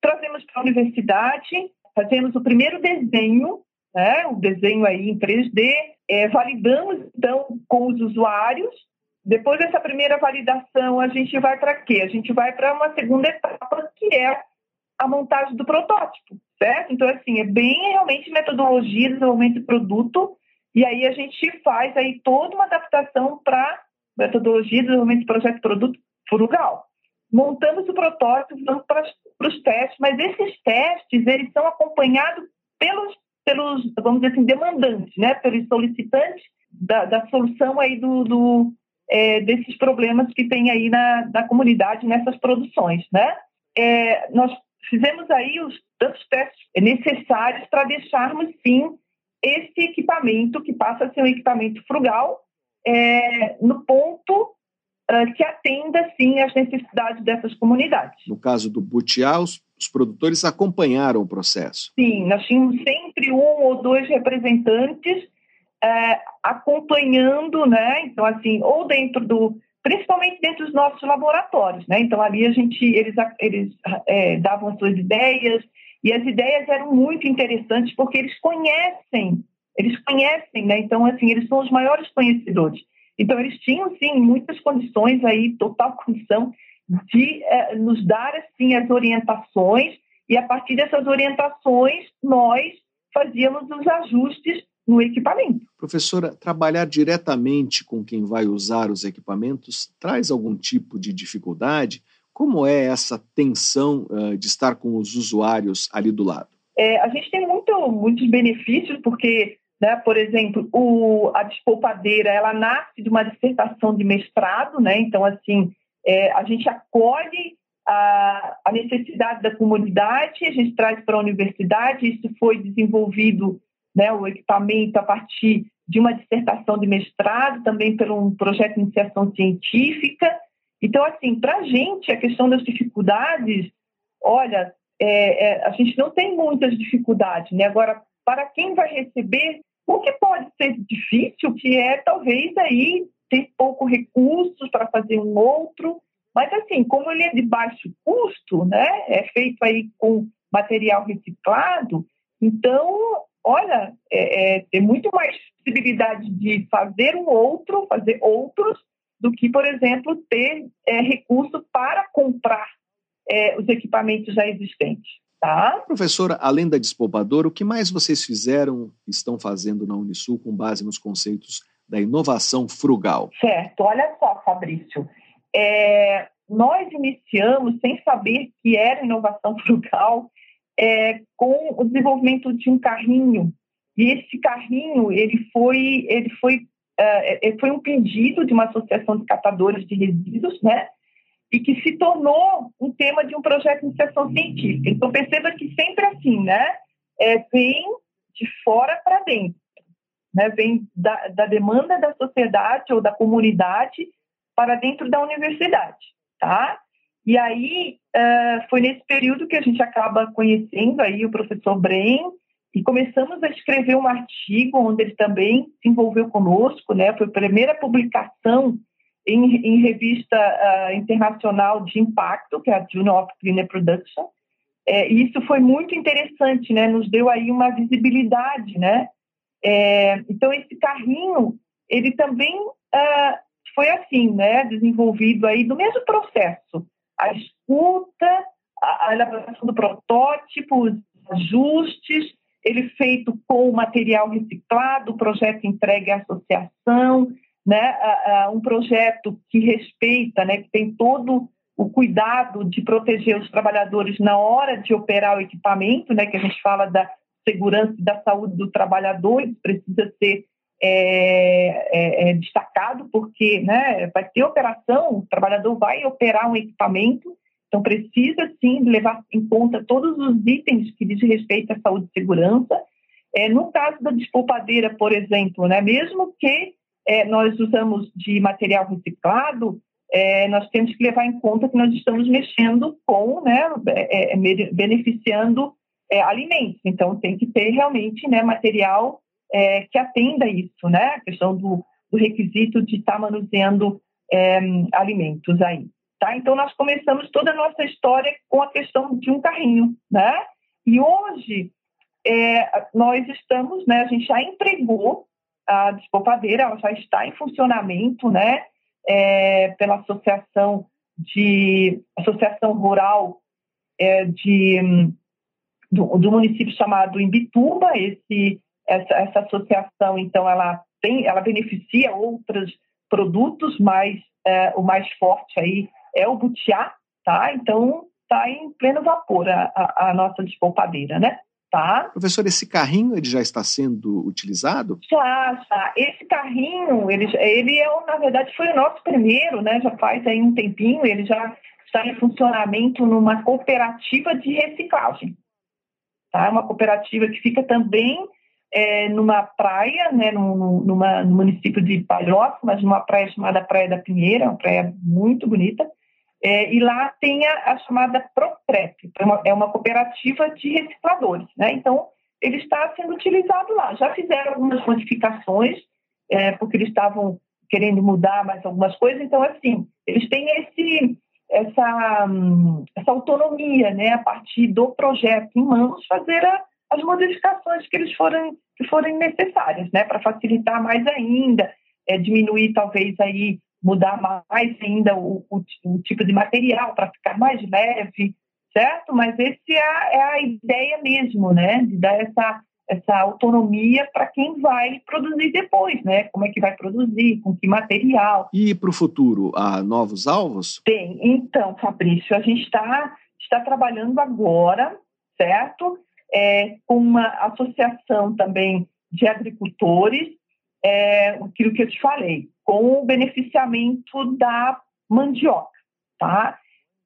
Trazemos para a universidade, fazemos o primeiro desenho, né, o desenho aí em 3D, é, validamos, então, com os usuários. Depois dessa primeira validação, a gente vai para quê? A gente vai para uma segunda etapa, que é a montagem do protótipo, certo? Então, assim, é bem realmente metodologia de desenvolvimento de produto, e aí a gente faz aí toda uma adaptação para metodologia de desenvolvimento de projeto produto frugal. Montamos o protótipo, vamos para, os testes, mas esses testes eles são acompanhados pelos, pelos vamos dizer assim, demandantes, né? pelos solicitantes da, da solução aí do, do é, desses problemas que tem aí na, na comunidade nessas produções. Né? É, nós fizemos aí os tantos testes necessários para deixarmos, sim, esse equipamento, que passa a ser um equipamento frugal, é, no ponto uh, que atenda, sim, às necessidades dessas comunidades. No caso do Butiá, os, os, produtores acompanharam o processo? Sim, nós tínhamos sempre um ou dois representantes uh, acompanhando, né? Então, assim, ou dentro do principalmente dentro dos nossos laboratórios, né? Então ali a gente eles eles é, davam suas ideias e as ideias eram muito interessantes porque eles conhecem, eles conhecem, né? Então, assim, eles são os maiores conhecedores. Então, eles tinham, sim, muitas condições aí, total condição de eh, nos dar, assim, as orientações e, a partir dessas orientações, nós fazíamos os ajustes no equipamento. Professora, trabalhar diretamente com quem vai usar os equipamentos traz algum tipo de dificuldade? Como é essa tensão uh, de estar com os usuários ali do lado? É, a gente tem muito, muitos benefícios, porque, né, por exemplo, o, a despolpadeira ela nasce de uma dissertação de mestrado, né? então, assim, é, a gente acolhe a, a, necessidade da comunidade, a gente traz para a universidade, isso foi desenvolvido, né, o equipamento, a partir de uma dissertação de mestrado, também por um projeto de iniciação científica, então, assim, para a gente, a questão das dificuldades, olha, é, é, a gente não tem muitas dificuldades, né? Agora, para quem vai receber, o que pode ser difícil, que é talvez aí ter pouco recursos para fazer um outro, mas assim, como ele é de baixo custo, né? É feito aí com material reciclado, então olha, é, é, tem muito mais possibilidade de fazer um outro, fazer outros, do que, por exemplo, ter é, recurso para comprar é, os equipamentos já existentes. Tá? Professora, além da despolpadora, o que mais vocês fizeram, estão fazendo na Unisul com base nos conceitos da inovação frugal? Certo, olha só, Fabrício. É, nós iniciamos sem saber que era inovação frugal é, com o desenvolvimento de um carrinho. E esse carrinho ele foi, ele foi, uh, foi um pedido de uma associação de catadores de resíduos, né? e que se tornou um tema de um projeto de iniciação científica. Então, perceba que sempre assim, né? É, vem de fora para dentro, né? vem da, da, demanda da sociedade ou da comunidade para dentro da universidade, tá? E aí, uh, foi nesse período que a gente acaba conhecendo aí o professor Bren e começamos a escrever um artigo onde ele também se envolveu conosco, né? Foi a primeira publicação em, em revista uh, internacional de impacto, que é a Journal of Cleaner Production. É, e isso foi muito interessante, né? Nos deu aí uma visibilidade, né? É, então esse carrinho, ele também uh, foi assim, né? Desenvolvido aí do mesmo processo, a escuta, a, a elaboração do protótipo, os ajustes, ele feito com material reciclado, projeto entregue à associação, né, um projeto que respeita, né, que tem todo o cuidado de proteger os trabalhadores na hora de operar o equipamento, né, que a gente fala da segurança e da saúde do trabalhador, isso precisa ser é, é, é destacado, porque né, vai ter operação, o trabalhador vai operar um equipamento, então precisa sim levar em conta todos os itens que diz respeito à saúde e segurança. É, no caso da despolpadeira, por exemplo, né, mesmo que é, nós usamos de material reciclado, é, nós temos que levar em conta que nós estamos mexendo com, né, é, é beneficiando é, alimentos. Então, tem que ter realmente né, material que atenda isso, né? A questão do, do requisito de estar tá manuseando alimentos aí. Tá? Então, nós começamos toda a nossa história com a questão de um carrinho, né? E hoje, nós estamos, né, a gente já empregou a despolpadeira ela já está em funcionamento, né, é, pela associação de associação rural é, de do, do, município chamado Imbituba. Esse essa, essa, associação então ela tem ela beneficia outros produtos, mas é, o mais forte aí é o butiá, tá? Então está em pleno vapor a, a, a nossa despolpadeira, né? Tá? Professor, esse carrinho ele já está sendo utilizado? Já, já. Esse carrinho, ele, ele é, na verdade, foi o nosso primeiro, né? Já faz aí um tempinho, ele já está em funcionamento numa cooperativa de reciclagem. Tá? Uma cooperativa que fica também é, numa praia, né? Num, numa, no município de Palhoça, mas numa praia chamada Praia da Pinheira, uma praia muito bonita. É, e lá tem a, a chamada ProPrep, é uma, é uma cooperativa de recicladores. Né? Então, ele está sendo utilizado lá. Já fizeram algumas modificações, é, porque eles estavam querendo mudar mais algumas coisas. Então, assim, eles têm esse, essa, essa autonomia, né, a partir do projeto em mãos, fazer a, as modificações que eles forem, que forem necessárias, né, para facilitar mais ainda, é, diminuir talvez aí mudar mais ainda o, o, o tipo de material para ficar mais leve, certo? Mas esse é a, é a ideia mesmo, né? De dar essa, essa autonomia para quem vai produzir depois, né? Como é que vai produzir, com que material. E para o futuro, há novos alvos? Tem. Então, Fabrício, a gente está está trabalhando agora, certo? É, uma associação também de agricultores, é, aquilo que eu te falei, com o beneficiamento da mandioca, tá?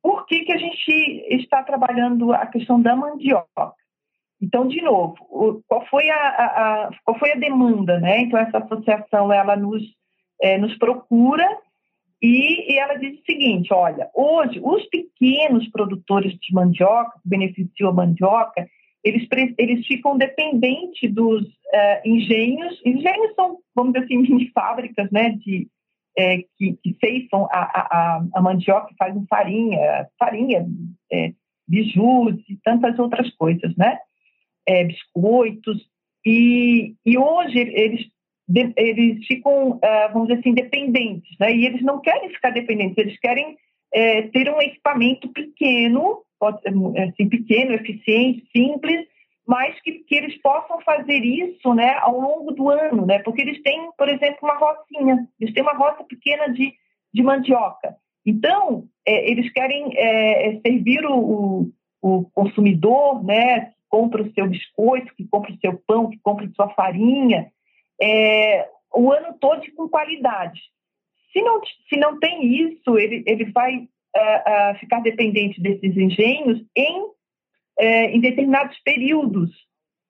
Por que, que a gente está trabalhando a questão da mandioca? Então, de novo, qual foi a, a, a qual foi a demanda, né? Então, essa associação, ela nos, é, nos procura e, e, ela diz o seguinte, olha, hoje, os pequenos produtores de mandioca, que beneficiam a mandioca, eles, eles ficam dependentes dos uh, engenhos. Engenhos são, vamos dizer assim, mini fábricas né, de, é, que, que ceifam a, a, a mandioca, fazem farinha, farinha, é, bijus e tantas outras coisas, né? É, biscoitos. E, e hoje eles, eles ficam, vamos dizer assim, dependentes, né? E eles não querem ficar dependentes, eles querem é, ter um equipamento pequeno, pode ser assim, pequeno, eficiente, simples, mas que, que eles possam fazer isso né, ao longo do ano, né? Porque eles têm, por exemplo, uma rocinha, eles têm uma roça pequena de, de mandioca. Então, é, eles querem é, servir o, o consumidor, né? compra o seu biscoito, que compra o seu pão, que compra a sua farinha, é, o ano todo com qualidade. Se não, se não tem isso, ele, ele vai uh, ficar dependente desses engenhos em, uh, em determinados períodos.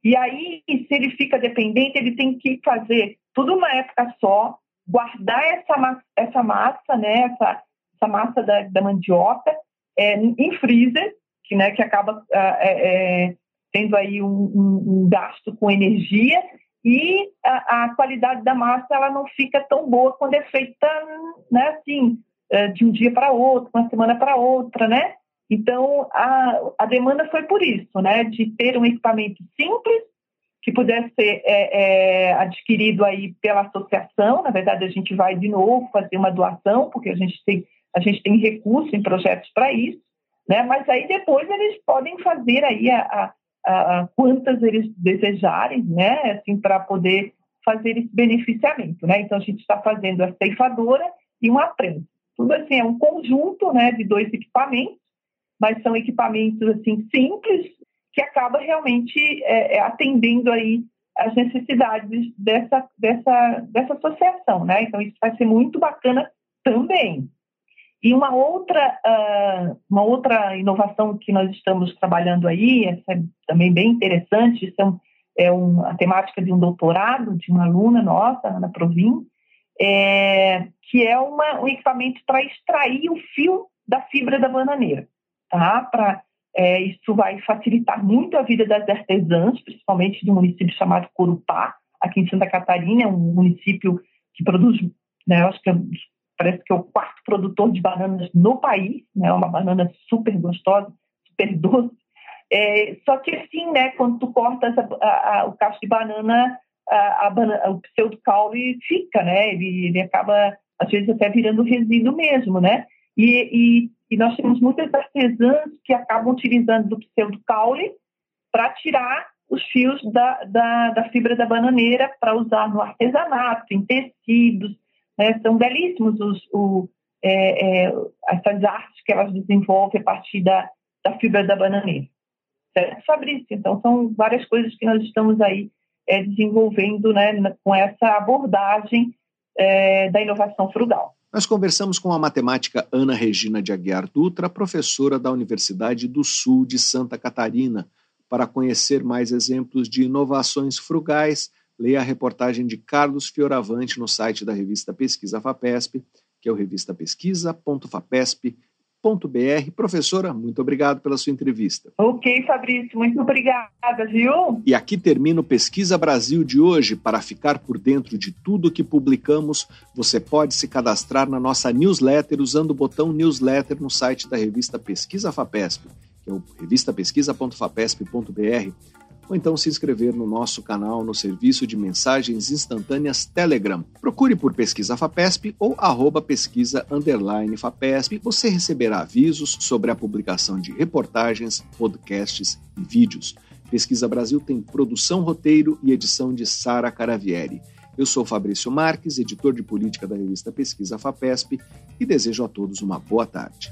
E aí, se ele fica dependente, ele tem que fazer tudo uma época só, guardar essa massa, essa massa né, essa, essa massa da, da mandioca é, em freezer, que, né, que acaba é, tendo aí um, um, um gasto com energia e a, a, qualidade da massa ela não fica tão boa quando é feita né, assim, é, de um dia para outro, uma semana para outra, né? Então, a, a demanda foi por isso, né? De ter um equipamento simples, que pudesse ser é, é, adquirido aí pela associação. Na verdade, a gente vai de novo fazer uma doação, porque a gente tem, a gente tem recurso em projetos para isso, né? Mas aí depois eles podem fazer aí a, a uh, quantas eles desejarem, né, assim, para poder fazer esse beneficiamento, né? Então a gente está fazendo a ceifadora e uma prensa. Tudo assim é um conjunto, né, de dois equipamentos, mas são equipamentos assim simples que acaba realmente é, é, atendendo aí as necessidades dessa dessa dessa associação, né? Então isso vai ser muito bacana também. E uma outra, uh, uma outra inovação que nós estamos trabalhando aí, essa é também bem interessante, isso é, um, é a temática de um doutorado de uma aluna nossa, Ana Provin, é, que é uma, um equipamento para extrair o fio da fibra da bananeira. Tá? Pra, é, isso vai facilitar muito a vida das artesãs, principalmente de um município chamado Corupá, aqui em Santa Catarina, um município que produz, né, acho que é parece que é o quarto produtor de bananas no país, né? Uma banana super gostosa, super doce. É, só que assim, né? Quando tu cortas a, a, a, o cacho de banana, a, banana, o pseudocaule fica, né? Ele, ele acaba às vezes até virando resíduo mesmo, né? E, e, e nós temos muitas artesãs que acabam utilizando do pseudocaule para tirar os fios da, da, da fibra da bananeira para usar no artesanato, em tecidos, né? São belíssimos os, o, é, é, essas artes que elas desenvolvem a partir da, da fibra da bananeira. Certo, Fabrício? Então, são várias coisas que nós estamos aí é, desenvolvendo né, com essa abordagem é, da inovação frugal. Nós conversamos com a matemática Ana Regina de Aguiar Dutra, professora da Universidade do Sul de Santa Catarina, para conhecer mais exemplos de inovações frugais leia a reportagem de Carlos Fioravante no site da revista Pesquisa FAPESP, que é o revistapesquisa.fapesp.br. Professora, muito obrigado pela sua entrevista. Ok, Fabrício, muito obrigada, viu? E aqui termina o Pesquisa Brasil de hoje. Para ficar por dentro de tudo que publicamos, você pode se cadastrar na nossa newsletter usando o botão newsletter no site da revista Pesquisa FAPESP, que é o revistapesquisa.fapesp.br ou então se inscrever no nosso canal no serviço de mensagens instantâneas Telegram. Procure por Pesquisa FAPESP ou arroba pesquisa FAPESP. Você receberá avisos sobre a publicação de reportagens, podcasts e vídeos. Pesquisa Brasil tem produção, roteiro e edição de Sara Caravieri. Eu sou Fabrício Marques, editor de política da revista Pesquisa FAPESP, e desejo a todos uma boa tarde.